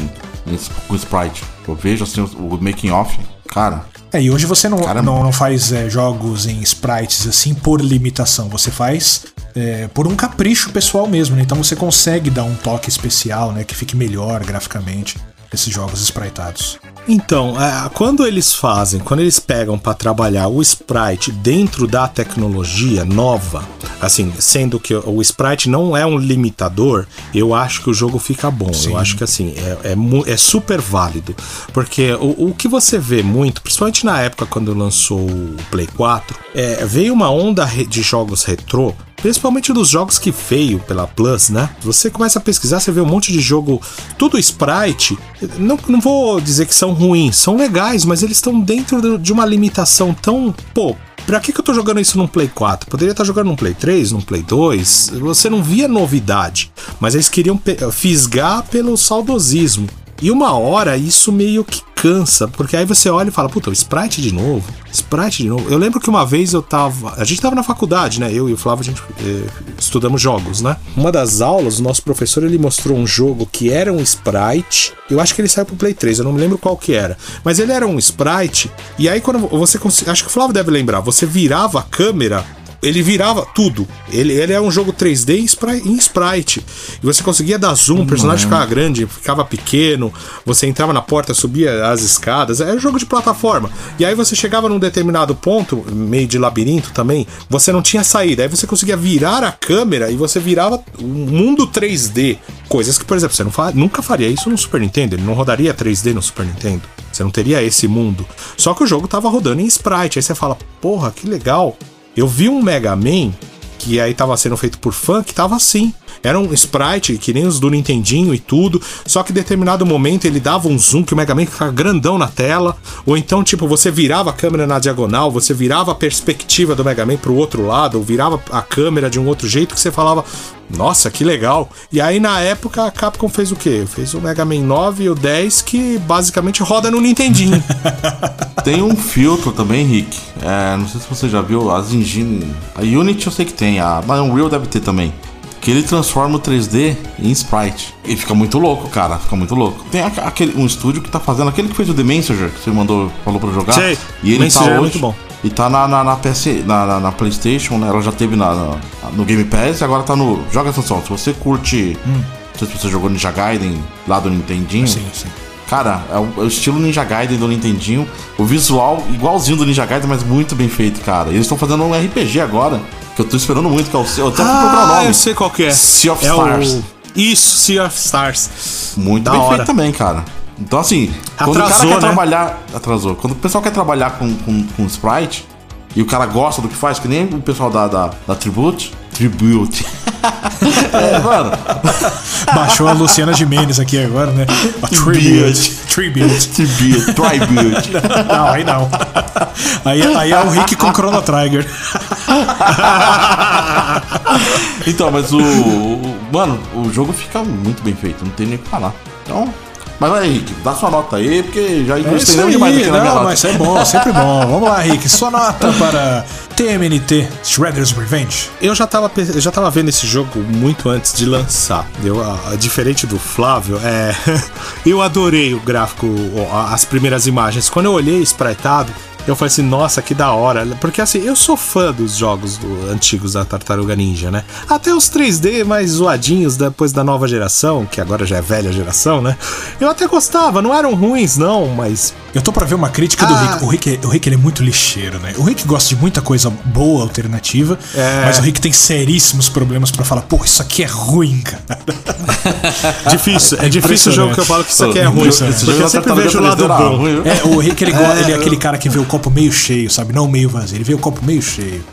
em- com Sprite. Eu vejo assim o, o making off. Cara, É, e hoje você não, Cara, não, não faz é, jogos em sprites assim por limitação. Você faz é, por um capricho pessoal mesmo, né? Então você consegue dar um toque especial, né? Que fique melhor graficamente esses jogos spritados. Então, é, quando eles fazem, quando eles pegam para trabalhar o sprite dentro da tecnologia nova, assim, sendo que o sprite não é um limitador, eu acho que o jogo fica bom. Eu acho que assim, é, é, é super válido. Porque o, o que você vê muito, principalmente na época quando lançou o Play 4, é, veio uma onda de jogos retrô Principalmente dos jogos que veio pela Plus, né? Você começa a pesquisar, você vê um monte de jogo, tudo sprite. Não, não vou dizer que são ruins, são legais, mas eles estão dentro de uma limitação tão. Pô, pra que, que eu tô jogando isso num Play 4? Poderia estar jogando num Play 3, num Play 2. Você não via novidade, mas eles queriam fisgar pelo saudosismo. E uma hora isso meio que cansa, porque aí você olha e fala, puta, Sprite de novo, Sprite de novo. Eu lembro que uma vez eu tava. A gente tava na faculdade, né? Eu e o Flávio, a gente eh, estudamos jogos, né? Uma das aulas, o nosso professor ele mostrou um jogo que era um Sprite. Eu acho que ele saiu pro Play 3, eu não me lembro qual que era. Mas ele era um Sprite, e aí quando você. Acho que o Flávio deve lembrar, você virava a câmera ele virava tudo. Ele, ele é um jogo 3D em spri- em sprite. E você conseguia dar zoom, o personagem ficava grande, ficava pequeno. Você entrava na porta, subia as escadas. Era um jogo de plataforma. E aí você chegava num determinado ponto, meio de labirinto também, você não tinha saída. Aí você conseguia virar a câmera e você virava um mundo 3D. Coisas que, por exemplo, você fa- nunca faria isso no Super Nintendo. Ele não rodaria 3D no Super Nintendo. Você não teria esse mundo. Só que o jogo tava rodando em sprite. Aí você fala, porra, que legal. Eu vi um Mega Man que aí tava sendo feito por fã que tava assim. Era um sprite, que nem os do Nintendinho e tudo, só que em determinado momento ele dava um zoom que o Mega Man ficava grandão na tela, ou então, tipo, você virava a câmera na diagonal, você virava a perspectiva do Mega Man pro outro lado, ou virava a câmera de um outro jeito que você falava, nossa, que legal. E aí na época a Capcom fez o quê? Fez o Mega Man 9 e o 10 que basicamente roda no Nintendinho. Tem um filtro também, Rick. É, não sei se você já viu, as engine. A Unity eu sei que tem, a Unreal deve ter também. Que ele transforma o 3D em sprite. E fica muito louco, cara. Fica muito louco. Tem aquele, um estúdio que tá fazendo aquele que fez o The Messenger, que você mandou, falou pra jogar. Sei. E ele Messenger tá é hoje, muito bom. E tá na, na, na PS, na, na, na Playstation, né? Ela já teve na, na- no Game Pass e agora tá no. Joga essa só. Se você curte. Não sei se você jogou Ninja Gaiden lá do Nintendinho. Sim, sim. Cara, é o, é o estilo Ninja Gaiden do Nintendinho. O visual igualzinho do Ninja Gaiden, mas muito bem feito, cara. Eles estão fazendo um RPG agora, que eu tô esperando muito, que é o. Eu até fui procurar o ah, nome. eu sei qual que é. Sea of é Stars. O... Isso, Sea of Stars. Muito Da bem hora. feito também, cara. Então, assim, quando o cara Atrasou, quer né? trabalhar. Atrasou. Quando o pessoal quer trabalhar com, com, com sprite, e o cara gosta do que faz, que nem o pessoal da, da, da Tribute. Tribute. é, mano. Baixou a Luciana Gimenez aqui agora, né? A Tribute. Tribute. Tribute. Tribute. Não, aí não. Aí, aí é o Rick com Chrono Trigger. então, mas o, o- Mano, o jogo fica muito bem feito, não tem nem o que falar. Então. Mas vai, Henrique, dá sua nota aí, porque já É isso estendemos aí, demais aqui na minha não, nota. mas é bom, sempre bom. Vamos lá, Rick. Sua nota para TMNT Shredder's Revenge. Eu já tava, eu já tava vendo esse jogo muito antes de lançar. Eu, a- a- diferente do Flávio, é, eu adorei o gráfico, as primeiras imagens. Quando eu olhei spriteado, eu falei assim, nossa, que da hora. Porque assim, eu sou fã dos jogos do- antigos da Tartaruga Ninja, né? Até os 3D mais zoadinhos depois da nova geração, que agora já é velha geração, né? Eu até gostava, não eram ruins, não, mas Eu tô pra ver uma crítica do Ah. Rick. O Rick, o Rick ele é muito lixeiro, né? O Rick gosta de muita coisa boa, alternativa, É. mas o Rick tem seríssimos problemas pra falar, pô, isso aqui é ruim, cara. difícil. É, difícil o jogo que eu falo que isso aqui é ruim. Porque eu sempre Tartaruga vejo o lado 3D era bom. É, o Rick ele, É, ele é aquele cara que vê o copo meio cheio, sabe? Não meio vazio. Ele vê o copo meio cheio.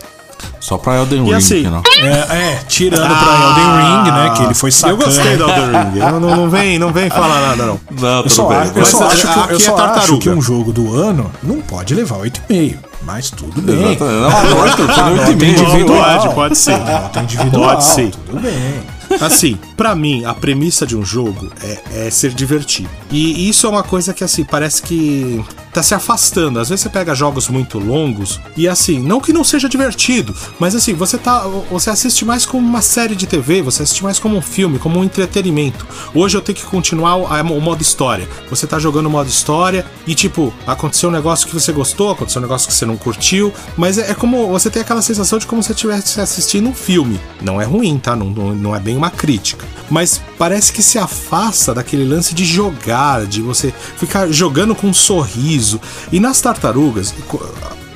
Só pra Elden E Ring, assim, que não. É, é, tirando pra Elden Ring, né? Que ele foi Eu sacando. gostei do Elden Ring. Eu não, não, vem, não vem falar nada, não. Não, Eu tudo só, bem. acho, eu só acho que, eu aqui é só acho que um jogo do ano não pode levar 8,5. Mas tudo bem. Exatamente. Não, não, Ah, nota e meio. individual. Pode, ser. Nota individual. Pode ser. Tudo bem. Assim, pra mim, a premissa de um jogo é, é ser divertido. E isso é uma coisa que, assim, parece que tá se afastando. Às vezes você pega jogos muito longos e, assim, não que não seja divertido, mas, assim, você tá. Você assiste mais como uma série de TV, você assiste mais como um filme, como um entretenimento. Hoje eu tenho que continuar o, modo história. Você tá jogando o modo história e, tipo, aconteceu um negócio que você gostou, aconteceu um negócio que você não curtiu, mas é, é como. Você tem aquela sensação de como se estivesse assistindo um filme. Não é ruim, tá? Não, não, não é bem uma crítica. Mas parece que se afasta daquele lance de jogar, de você ficar jogando com um sorriso. E nas tartarugas.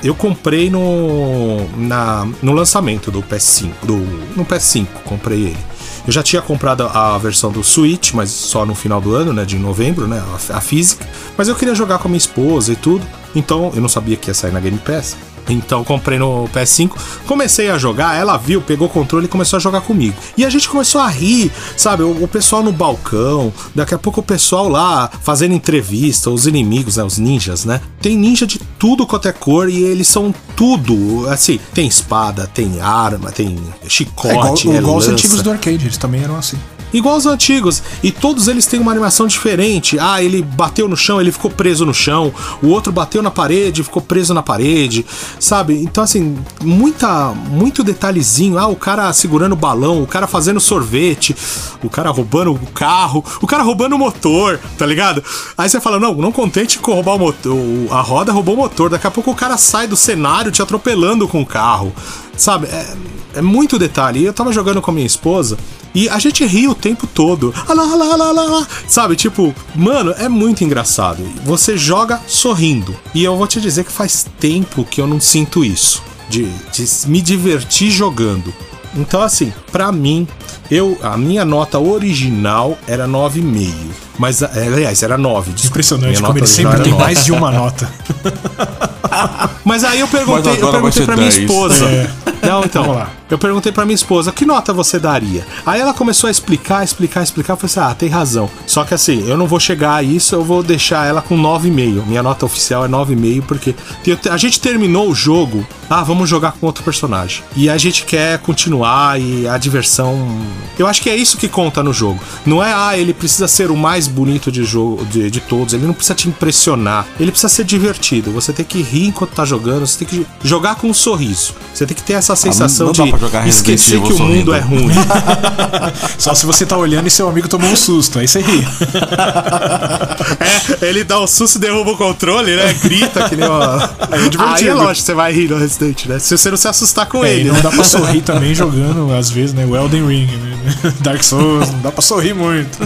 Eu comprei no, na, no lançamento do PS5. Do, no PS5, comprei ele. Eu já tinha comprado a versão do Switch, mas só no final do ano, né? De novembro, né? A, a física. Mas eu queria jogar com a minha esposa e tudo. Então, eu não sabia que ia sair na Game Pass. Então comprei no PS5, comecei a jogar, ela viu, pegou o controle e começou a jogar comigo. E a gente começou a rir, sabe? O, o pessoal no balcão, daqui a pouco o pessoal lá fazendo entrevista, os inimigos, né? Os ninjas, né? Tem ninja de tudo quanto é cor e eles são tudo. Assim, tem espada, tem arma, tem É igual, chicote, é igual os lança. antigos do arcade, eles também eram assim. Igual os antigos. E todos eles têm uma animação diferente. Ah, ele bateu no chão, ele ficou preso no chão. O outro bateu na parede, ficou preso na parede. Sabe? Então, assim, muita, muito detalhezinho. Ah, o cara segurando o balão, o cara fazendo sorvete, o cara roubando o carro, o cara roubando o motor, tá ligado? Aí você fala: não, não contente com roubar o motor. A roda roubou o motor. Daqui a pouco o cara sai do cenário te atropelando com o carro. Sabe? É, é muito detalhe. E eu tava jogando com a minha esposa e a gente ri o tempo todo. Ah lá, ah lá, ah lá, ah lá, ah lá. Sabe? Tipo, mano, é muito engraçado. Você joga sorrindo. E eu vou te dizer que faz tempo que eu não sinto isso. De, de me divertir jogando. Então, assim, pra mim, eu a minha nota original era 9,5. Mas, aliás, era 9. desculpa. Impressionante como ele sempre tem 9. mais de uma nota. Mas aí eu perguntei, eu perguntei pra minha 10. esposa. É. Não, então. Vamos lá. Eu perguntei pra minha esposa, que nota você daria? Aí ela começou a explicar, explicar, explicar. Eu falei assim, ah, tem razão. Só que assim, eu não vou chegar a isso, eu vou deixar ela com 9,5. Minha nota oficial é 9,5, porque a gente terminou o jogo. Ah, vamos jogar com outro personagem. E a gente quer continuar e a diversão. Eu acho que é isso que conta no jogo. Não é, ah, ele precisa ser o mais bonito de jogo de, de todos. Ele não precisa te impressionar. Ele precisa ser divertido. Você tem que rir enquanto tá jogando. Você tem que jogar com um sorriso. Você tem que ter essa sensação não dá de jogar Resident esquecer Evil que o mundo sorrindo. é ruim. Só se você tá olhando e seu amigo tomou um susto, aí você ri. é, ele dá um susto e derruba o controle, né? Grita que nem uma. Aí é divertido. Aí é lógico, você vai rir no Resident, né? Se você não se assustar com É, e ele. não né? dá pra sorrir também jogando, às vezes, né? O Elden Ring, né? Dark Souls, não dá pra sorrir muito.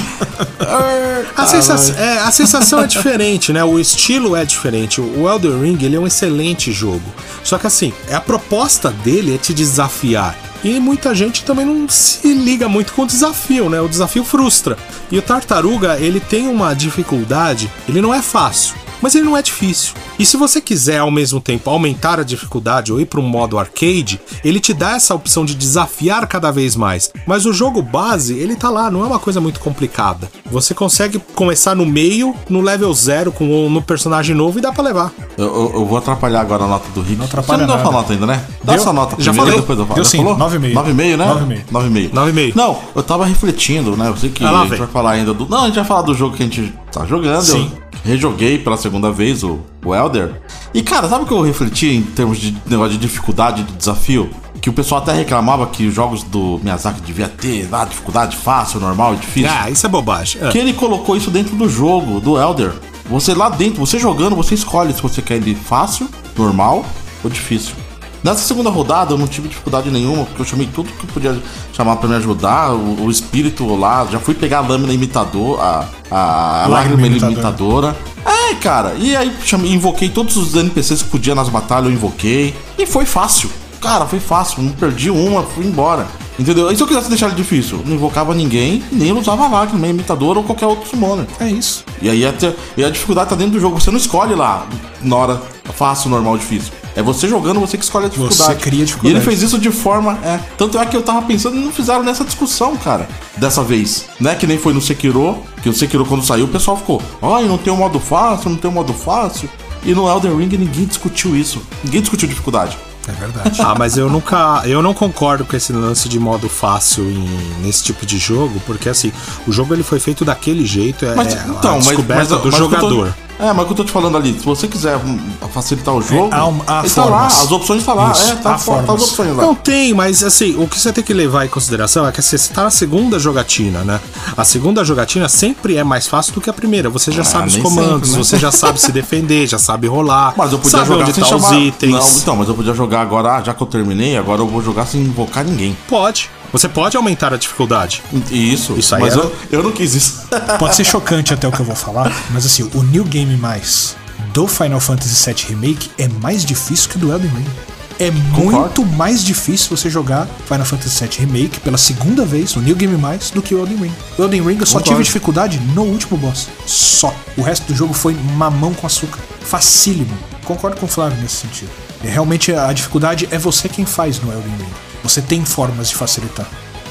A, sensação, é, a sensação é diferente, né? O estilo é diferente. O Elden Ring ele é um excelente jogo. Só que assim, a proposta dele é te desafiar. E muita gente também não se liga muito com o desafio, né? O desafio frustra. E o Tartaruga, ele tem uma dificuldade, ele não é fácil. Mas ele não é difícil. E se você quiser ao mesmo tempo aumentar a dificuldade ou ir para um modo arcade, ele te dá essa opção de desafiar cada vez mais. Mas o jogo base, ele tá lá, não é uma coisa muito complicada. Você consegue começar no meio, no level zero, com um no personagem novo e dá pra levar. Eu, eu- eu vou atrapalhar agora a nota do Rick. Não atrapalha Você não deu nada. sua nota ainda, né? Dá Deu? sua nota Já primeiro, falei. depois eu falo. Deu Já sim, falou? 9,5. 9,5, né? 9,5. 9,5. 9,5. Não, eu tava refletindo, né? Eu sei que Ah, lá a gente vai falar ainda do... Não, a gente vai falar do jogo que a gente tá jogando. Sim. Eu rejoguei pela segunda vez o, o Elder. E, cara, sabe o que eu refleti em termos de negócio de dificuldade, de desafio? Que o pessoal até reclamava que os jogos do Miyazaki devia ter lá, dificuldade fácil, normal e difícil. Ah, isso é bobagem. É. que ele colocou isso dentro do jogo, do Elder. Você lá dentro, você jogando, você escolhe se você quer ele fácil, normal ou difícil. Nessa segunda rodada eu não tive dificuldade nenhuma, porque eu chamei tudo que podia chamar pra me ajudar, o, o espírito lá, já fui pegar a lâmina imitador, a, a, a Lágrima imitadora. imitadora. É, cara, e aí chamei, invoquei todos os NPCs que podia nas batalhas, eu invoquei. E foi fácil. Cara, foi fácil, não perdi uma, fui embora. Entendeu? E se eu quisesse deixar ele difícil? Não invocava ninguém, nem usava lágrima, imitador ou qualquer outro summoner. É isso. E aí até, e a dificuldade tá dentro do jogo. Você não escolhe lá na hora fácil, normal, difícil. É você jogando, você que escolhe a dificuldade. cria a dificuldade. E ele fez isso de forma. É, tanto é que eu tava pensando e não fizeram nessa discussão, cara. Dessa vez. Né? Que nem foi no Sekiro. Que o Sekiro, quando saiu, o pessoal ficou. Ai, não tem um modo fácil, não tem um modo fácil. E no Elden Ring ninguém discutiu isso. Ninguém discutiu dificuldade. É verdade. Ah, mas eu nunca. Eu não concordo com esse lance de modo fácil em- nesse tipo de jogo, porque assim, o jogo ele foi feito daquele jeito, é Mas, é então, a mas, descoberta mas- do mas o tô- jogador. É, mas o que eu tô te falando ali, se você quiser hum, facilitar o jogo, há um- há ele tá lá, as opções tá lá, Isso, é, tá, há tá as opções lá. Não tem, mas assim, o que você tem que levar em consideração é que assim, você tá na segunda jogatina, né? A segunda jogatina sempre é mais fácil do que a primeira. Você já sabe os comandos, sempre, né? você já sabe se defender, já sabe rolar. Mas eu podia sabe jogar sem tá chamar... os itens. Não, então, mas eu podia jogar agora, ah, já que eu terminei, agora eu vou jogar sem invocar ninguém. Pode. Você pode aumentar a dificuldade. Isso, Isso aí mas era- eu, eu não quis isso. Pode ser chocante até o que eu vou falar, mas assim, o New Game Mais do Final Fantasy VII Remake é mais difícil que o do Elden Ring. É muito mais difícil você jogar Final Fantasy VII Remake pela segunda vez, o New Game Mais, do que o Elden Ring. O Elden Ring eu só Concordo. tive dificuldade no último boss. Só. O resto do jogo foi mamão com açúcar. Facílimo. Concordo com o Flávio nesse sentido. E realmente a dificuldade é você quem faz no Elden Ring. Você tem formas de facilitar.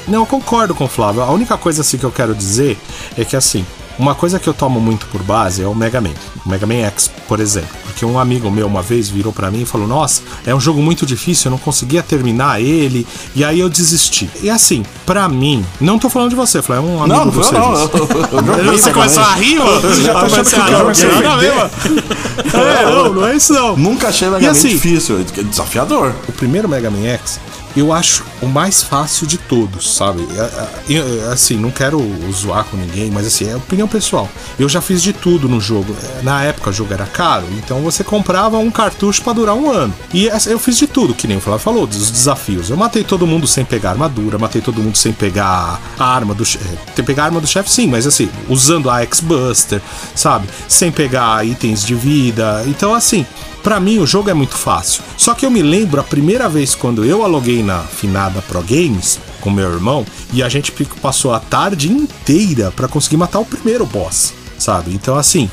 Não, eu concordo com o Flávio. A única coisa assim que eu quero dizer é que assim, uma coisa que eu tomo muito por base é o Mega Man. O Mega Man X, por exemplo. Porque um amigo meu uma vez virou pra mim e falou: Nossa, é um jogo muito difícil, eu não conseguia terminar ele. E aí eu desisti. E assim, pra mim, não tô falando de você, Flávio, é um amigo Não, não eu, não. Eu, joguei Você começou a rir, mano? Você já tá achando que a ver, mano. É, não, não é isso não. Nunca achei Mega Man assim- difícil, é desafiador. O primeiro Mega Man X, eu acho o mais fácil de todos, sabe? É, é, eu, assim, não quero zoar com ninguém, mas assim, é opinião pessoal. Eu já fiz de tudo no jogo. É, Na época o jogo era caro, então você comprava um cartucho pra durar um ano. E eu fiz de tudo, que nem o Flávio falou, dos desafios. Eu matei todo mundo sem pegar armadura, matei todo mundo sem pegar a arma do chefe. Pegar a arma do chefe, sim, mas assim, usando a X-Buster, sabe? Sem pegar itens de vida. Então, assim, Pra mim, o jogo é muito fácil. Só que eu me lembro a primeira vez quando eu aluguei na finada Pro Games com meu irmão e a gente passou a tarde inteira pra conseguir matar o primeiro boss. Sabe? Então, assim,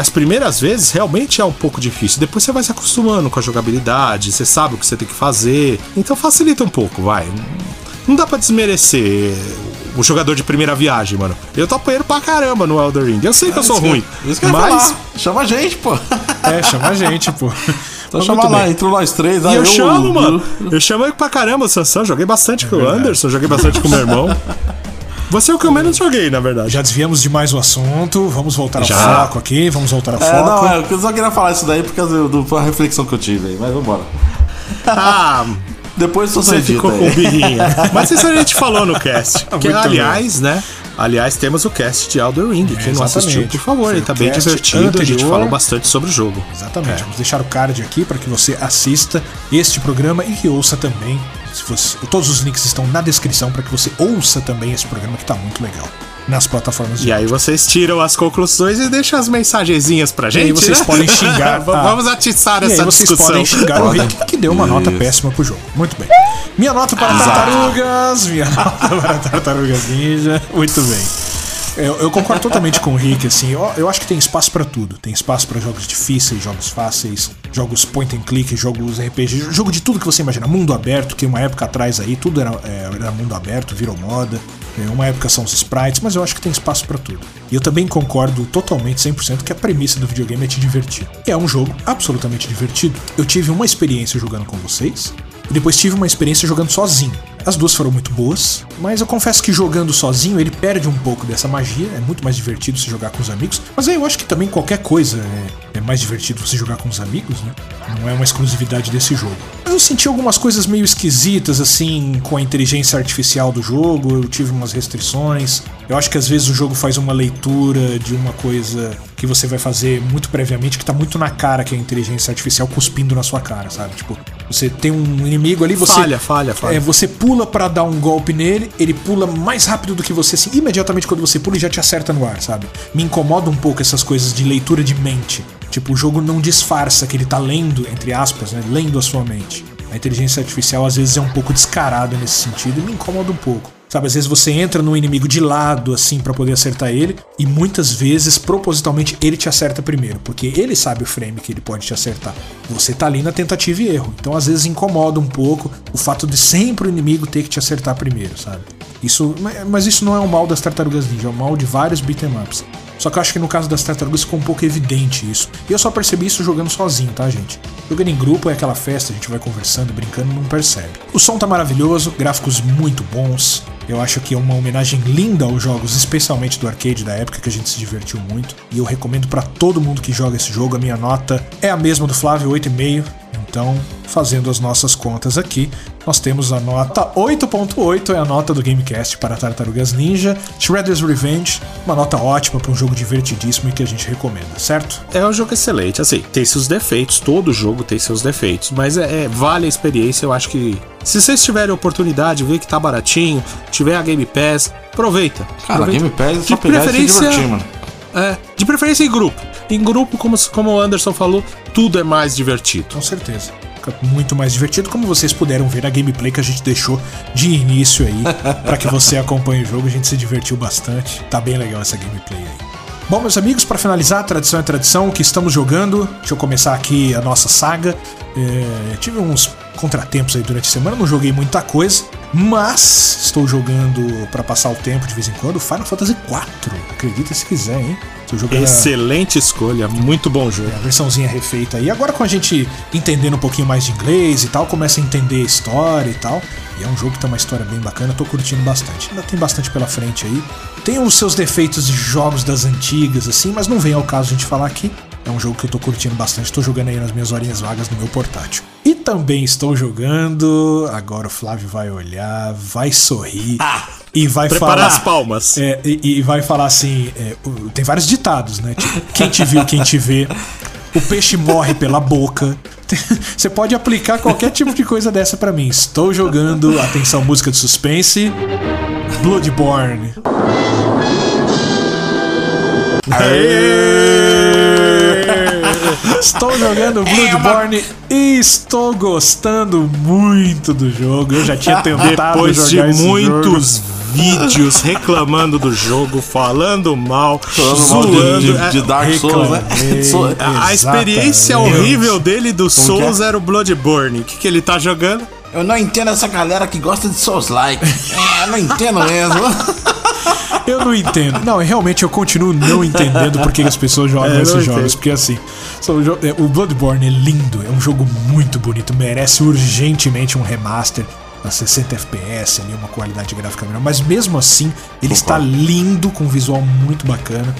as primeiras vezes realmente é um pouco difícil. Depois você vai se acostumando com a jogabilidade, você sabe o que você tem que fazer. Então facilita um pouco, vai. Não dá pra desmerecer o jogador de primeira viagem, mano. Eu tô apanhando pra caramba no Elder Ring. Eu sei que eu sou ruim. Isso que eu ia mas falar. Chama a gente, pô. É, chama a gente, pô. Então Mas chama lá, bem. entrou nós três. E aí eu chamo, mano. Eu chamo pra caramba, o Sansão. Joguei bastante com o Anderson, joguei bastante com o meu irmão. Você é o que eu menos joguei, na verdade. Já desviamos demais o assunto, vamos voltar ao Já. foco aqui, vamos voltar ao É, foco. não, é, eu só queria falar isso daí por causa do- da reflexão que eu tive aí, mas vambora. Ah, Depois você você ficou com aí. birrinha. Mas isso a gente falou no cast. Que, Muito aliás, né? Aliás, temos o cast de Elder Ring. Quem não assistiu, por favor, Foi ele tá bem cast divertido. A gente anterior. falou bastante sobre o jogo. Exatamente. Vamos deixar o card aqui para que você assista este programa e que ouça também. Se você- todos os links estão na descrição para que você ouça também esse programa que tá muito legal. Nas plataformas de E aí vocês tiram as conclusões e deixam as mensagenzinhas pra gente. aí vocês né? podem xingar. V- Vamos atiçar E aí essa vocês discussão. podem xingar o. Rick, que deu uma nota Isso. péssima pro jogo. Muito bem. Minha nota para tartarugas. Minha nota para tartarugas ninja. Muito bem. Eu, eu concordo totalmente com o Rick, assim. Eu, eu acho que tem espaço pra tudo. Tem espaço pra jogos difíceis, jogos fáceis, jogos point and click, jogos RPG, jogo de tudo que você imagina. Mundo aberto, que uma época atrás aí tudo era, é, era mundo aberto, virou moda. É, Uma época são os sprites, mas eu acho que tem espaço pra tudo. E eu também concordo totalmente, 100%, que a premissa do videogame é te divertir. E é um jogo absolutamente divertido. Eu tive uma experiência jogando com vocês, depois tive uma experiência jogando sozinho. As duas foram muito boas, mas eu confesso que jogando sozinho ele perde um pouco dessa magia. É muito mais divertido se jogar com os amigos. Mas aí eu acho que também qualquer coisa é, é mais divertido você jogar com os amigos, né? Não é uma exclusividade desse jogo. Eu senti algumas coisas meio esquisitas, assim, com a inteligência artificial do jogo. Eu tive umas restrições. Eu acho que às vezes o jogo faz uma leitura de uma coisa que você vai fazer muito previamente, que tá muito na cara que é a inteligência artificial cuspindo na sua cara, sabe? Tipo, você tem um inimigo ali, você. Falha, falha, falha. É, você pula pra dar um golpe nele, ele pula mais rápido do que você, assim, imediatamente quando você pula, ele já te acerta no ar, sabe? Me incomoda um pouco essas coisas de leitura de mente. Tipo, o jogo não disfarça que ele tá lendo, entre aspas, né? Lendo a sua mente. A inteligência artificial às vezes é um pouco descarada nesse sentido e me incomoda um pouco. Sabe, às vezes você entra no inimigo de lado, assim, pra poder acertar ele, e muitas vezes, propositalmente, ele te acerta primeiro, porque ele sabe o frame que ele pode te acertar. Você tá ali na tentativa e erro. Então, às vezes, incomoda um pouco o fato de sempre o inimigo ter que te acertar primeiro, sabe? Isso, mas isso não é um mal das tartarugas ninja, é um mal de vários beat'em ups. Só que eu acho que no caso das tartarugas ficou um pouco evidente isso. E eu só percebi isso jogando sozinho, tá, gente? Jogando em grupo é aquela festa, a gente vai conversando, brincando, não percebe. O som tá maravilhoso, gráficos muito bons. Eu acho que é uma homenagem linda aos jogos, especialmente do arcade da época, que a gente se divertiu muito. E eu recomendo pra todo mundo que joga esse jogo. A minha nota é a mesma do Flávio, 8,5. Então, fazendo as nossas contas aqui, nós temos a nota 8.8, é a nota do Gamecast para Tartarugas Ninja. Shredder's Revenge, uma nota ótima para um jogo divertidíssimo e que a gente recomenda, certo? É um jogo excelente, assim, tem seus defeitos, todo jogo tem seus defeitos, mas é, é- vale a experiência, eu acho que se vocês tiverem oportunidade, ver que tá baratinho, tiver a Game Pass, aproveita. Cara, aproveita. Game Pass é De só pegar e se preferência- divertir, mano. É, de preferência em grupo. Em grupo, como, como o Anderson falou, tudo é mais divertido. Com certeza. Fica muito mais divertido, como vocês puderam ver na gameplay que a gente deixou de início aí, para que você acompanhe o jogo. A gente se divertiu bastante. Tá bem legal essa gameplay aí. Bom, meus amigos, para finalizar, tradição é tradição, o que estamos jogando. Deixa eu começar aqui a nossa saga. É, tive uns contratempos aí durante a semana, não joguei muita coisa, mas estou jogando para passar o tempo de vez em quando Final Fantasy IV. Acredita se quiser, hein? Excelente escolha, muito bom jogo. a versãozinha refeita aí. Agora com a gente entendendo um pouquinho mais de inglês e tal, começa a entender a história e tal. E é um jogo que tem uma história bem bacana, tô curtindo bastante. Ainda tem bastante pela frente aí. Tem os seus defeitos de jogos das antigas, assim, mas não vem ao caso a gente falar aqui. É um jogo que eu tô curtindo bastante, tô jogando aí nas minhas horinhas vagas no meu portátil. E também estou jogando. Agora o Flávio vai olhar, vai sorrir e vai Prepara falar. as palmas. É, e, e vai falar assim: é, tem vários ditados, né? Tipo, quem te viu, quem te vê. O peixe morre pela boca. Você pode aplicar qualquer tipo de coisa dessa pra mim. Estou jogando, atenção, música de suspense. Bloodborne. Estou jogando Bloodborne e estou gostando muito do jogo. Eu já tinha tentado Depois de jogar esse muitos jogo. vídeos reclamando do jogo, falando mal, Falando mal zoando. de, de, é, de Dark Souls, né? a, a experiência horrível dele do que é? Souls era o Bloodborne. O que, que ele tá jogando? Eu não entendo essa galera que gosta de Souls-like. É, eu não entendo mesmo. Eu não entendo. Não, realmente eu continuo não entendendo por que as pessoas jogam É, esses jogos. entendo. Porque assim, jo- é, o Bloodborne é lindo, é um jogo muito bonito, merece urgentemente um remaster a 60 FPS, ali, uma qualidade gráfica melhor. Mas mesmo assim, ele está lindo, com um visual muito bacana.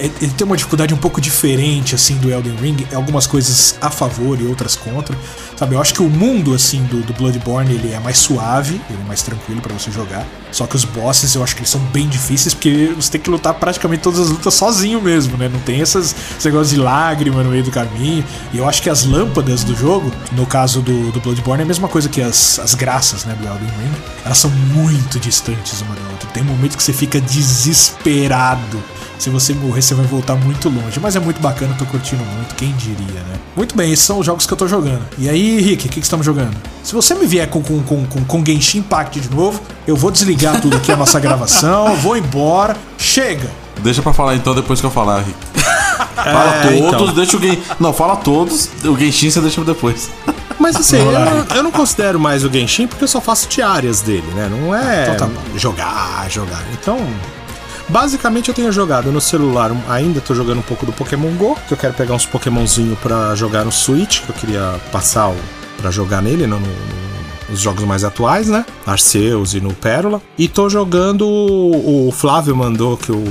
É- Ele tem uma dificuldade um pouco diferente, assim, do Elden Ring. Algumas coisas a favor e outras contra. Sabe, eu acho que o mundo, assim, do, do Bloodborne, ele é mais suave, ele é mais tranquilo pra você jogar. Só que os bosses, eu acho que eles são bem difíceis, porque você tem que lutar praticamente todas as lutas sozinho mesmo, né? Não tem essas, esse negócio de lágrima no meio do caminho. E eu acho que as lâmpadas do jogo, no caso do, do Bloodborne, é a mesma coisa que as, as graças, né, do Elden Ring. Elas são muito distantes uma da outra. Tem um momento que você fica desesperado Se você morrer, você vai voltar muito longe. Mas é muito bacana, tô curtindo muito, quem diria, né? Muito bem, esses são os jogos que eu tô jogando. E aí, Rick, o que, que estamos jogando? Se você me vier com, com, com, com, com Genshin Impact de novo, eu vou desligar tudo aqui a nossa gravação, vou embora. Chega! Deixa pra falar então depois que eu falar, Rick. Fala É, todos, então. deixa o Gen... Não, fala todos, o Genshin você deixa pra depois. Mas assim, eu, não- eu não considero mais o Genshin porque eu só faço diárias dele, né? Não é Então tá jogar, jogar. Então, basicamente eu tenho jogado no celular, ainda tô jogando um pouco do Pokémon GO, que eu quero pegar uns Pokémonzinho pra jogar no Switch, que eu queria passar o, pra jogar nele, no, no- nos jogos mais atuais, né? Arceus e no Pérola. E tô jogando. O Flávio mandou que o,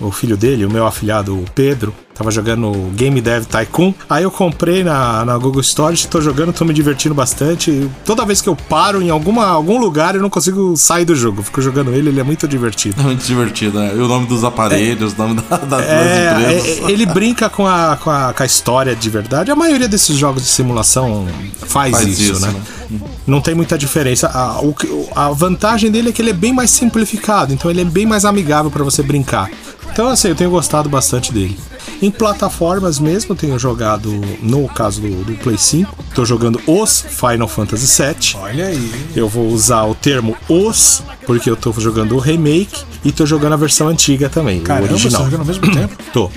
o filho dele, o meu afilhado, o Pedro, tava jogando Game Dev Tycoon. Aí eu comprei na, na Google Storage, tô jogando, tô me divertindo bastante. Toda vez que eu paro em alguma, algum lugar, eu não consigo sair do jogo. Fico jogando ele, ele é muito divertido. É muito divertido, né? E o nome dos aparelhos, o nome da, da- das É, empresas. é, ele brinca com a, com, a, com a história de verdade. A maioria desses jogos de simulação faz, Faz isso, isso, né? né? Não tem muita diferença. A, o a vantagem dele é que ele é bem mais simplificado, então ele é bem mais amigável para você brincar. Então, assim, eu tenho gostado bastante dele. Em plataformas mesmo, eu tenho jogado, no caso do, do Play 5, tô jogando os Final Fantasy VII. Olha aí. Eu vou usar o termo os, porque eu tô jogando o remake e tô jogando a versão antiga também, Caramba, o você original. tá jogando ao mesmo tempo? Tô.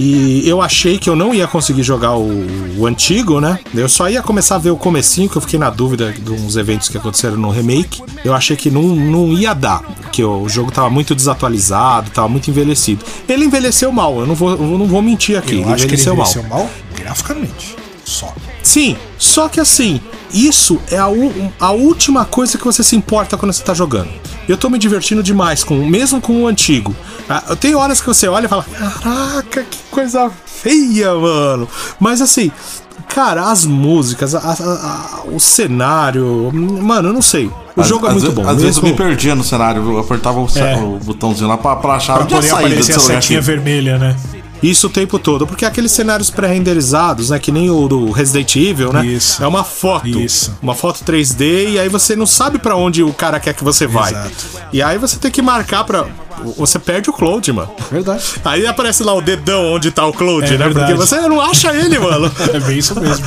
E eu achei que eu não ia conseguir jogar o, o antigo, né? Eu só ia começar a ver o comecinho, que eu fiquei na dúvida de uns eventos que aconteceram no remake. Eu achei que não, não ia dar, porque o jogo tava muito desatualizado, tava muito envelhecido. Ele envelheceu mal, eu não vou, eu não vou mentir aqui. Eu ele acho que ele envelheceu mal. envelheceu mal graficamente. Só. Sim, só que assim, isso é a, a última coisa que você se importa quando você tá jogando. Eu tô me divertindo demais, com, mesmo com o antigo. Ah, Tem horas que você olha e fala: Caraca, que coisa feia, mano. Mas assim, cara, as músicas, a- a- a- o cenário, mano, eu não sei. O Às- jogo é às muito ve- bom. Às vezes eu mesmo- me perdia no cenário, eu apertava o, É. o botãozinho lá pra, pra achar Pra onde é a poder saída aparecer a setinha vermelha, né? Isso o tempo todo, porque aqueles cenários pré-renderizados, né? Que nem o do Resident Evil, né? Isso. É uma foto. Isso. Uma foto 3D e aí você não sabe pra onde o cara quer que você vai. Exato. E aí você tem que marcar pra. Você perde o Cloud, mano. Verdade. Aí aparece lá o dedão onde tá o Cloud, É né? verdade. Porque você não acha ele, mano. É bem isso mesmo.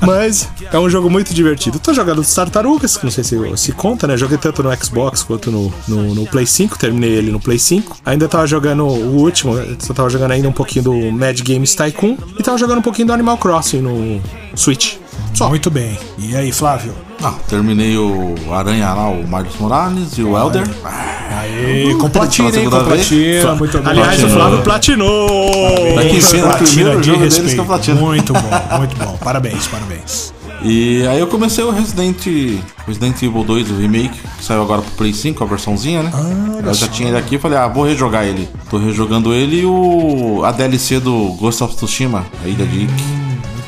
Mas é um jogo muito divertido. Tô jogando Tartarugas, que não sei se, se conta, né? Joguei tanto no Xbox quanto no, no, no Play 5, terminei ele no Play 5. Ainda tava jogando o último, só tava jogando ainda um pouquinho do Mad Games Tycoon e tava jogando um pouquinho do Animal Crossing no Switch. Só. Muito bem. E aí, Flávio? Ah, terminei o Aranha lá, o Miles Morales e o Elder. Aê, com platina, hein? Com platina. Muito bem. Aliás, o. Flávio platinou! Daqui em primeiro de respeito. Muito bom, muito bom. Parabéns, parabéns. E aí eu comecei o Resident, Resident Evil 2, o remake, que saiu agora pro Play 5, a versãozinha, né? eu já tinha ele aqui e falei, ah, vou rejogar ele. Tô rejogando ele e o a DLC do Ghost of Tsushima, a Ilha de Ikki.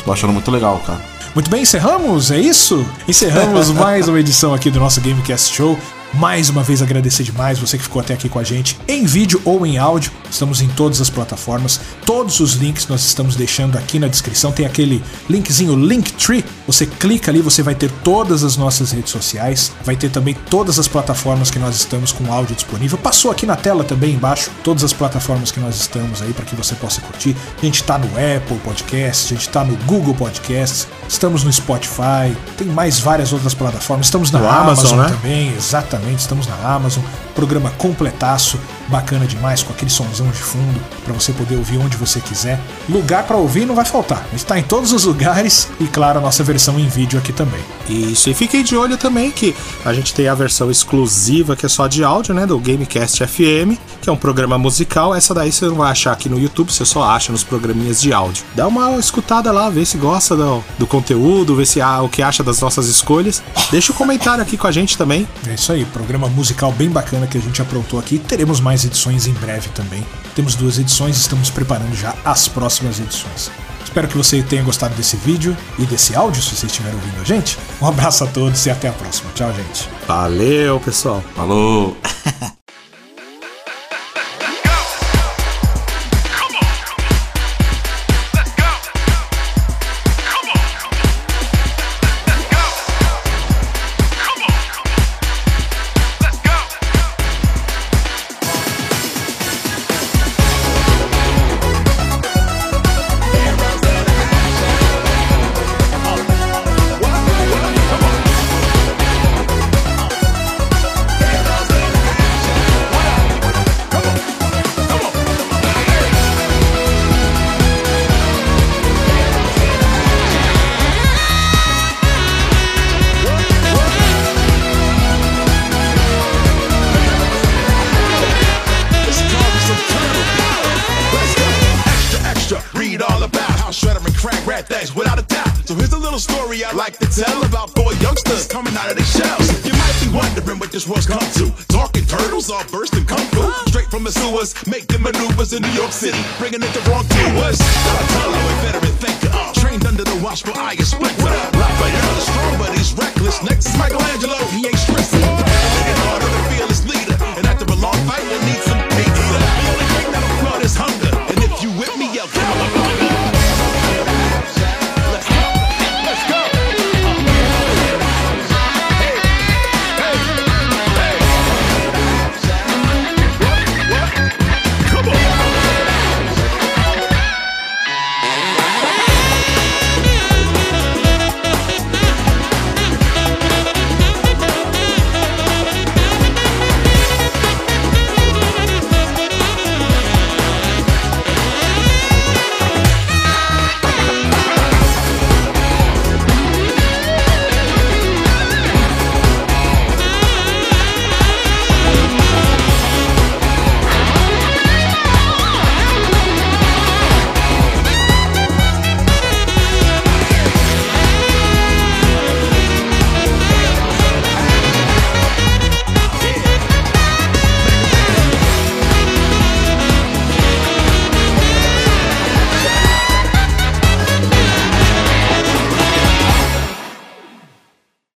Tô achando muito legal, cara. Muito bem, encerramos, é isso? Encerramos mais uma edição aqui do nosso Gamecast Show. Mais uma vez agradecer demais você que ficou até aqui com a gente, em vídeo ou em áudio. Estamos em todas as plataformas. Todos os links nós estamos deixando aqui na descrição. Tem aquele linkzinho Linktree. Você clica ali, você vai ter todas as nossas redes sociais. Vai ter também todas as plataformas que nós estamos com áudio disponível. Passou aqui na tela também embaixo todas as plataformas que nós estamos aí para que você possa curtir. A gente tá no Apple Podcast, a gente tá no Google Podcasts, estamos no Spotify, tem mais várias outras plataformas. Estamos na Amazon, Amazon, né? também, exatamente, estamos na Amazon. Programa completaço, bacana demais, com aquele somzão de fundo, para você poder ouvir onde você quiser. Lugar para ouvir não vai faltar. A gente tá em todos os lugares e, claro, a nossa versão em vídeo aqui também. Isso, e fiquem de olho também que a gente tem a versão exclusiva que é só de áudio, né? Do Gamecast FM, que é um programa musical. Essa daí você não vai achar aqui no YouTube, você só acha nos programinhas de áudio. Dá uma escutada lá, vê se gosta do, do conteúdo, vê se há o que acha das nossas escolhas. Deixa um comentário aqui com a gente também. É isso aí, programa musical bem bacana que a gente aprontou aqui. Teremos mais edições em breve também. Temos duas edições, estamos preparando já as próximas edições. Espero que você tenha gostado desse vídeo e desse áudio, se você estiver ouvindo a gente. Um abraço a todos e até a próxima. Tchau, gente. Valeu, pessoal. Falou! all about. How shredder and crack rat thanks without a doubt. So here's a little story I like to tell about four youngsters coming out of the shells. You might be wondering what this world's come to. Talking turtles all burst and come through. Straight from the sewers, making maneuvers in New York City, bringing it the wrong viewers. Donatello, a veteran thinker, uh, trained under the watchful eye of Splinter. Raphael the strong, but he's reckless. Next is Michelangelo, he ain't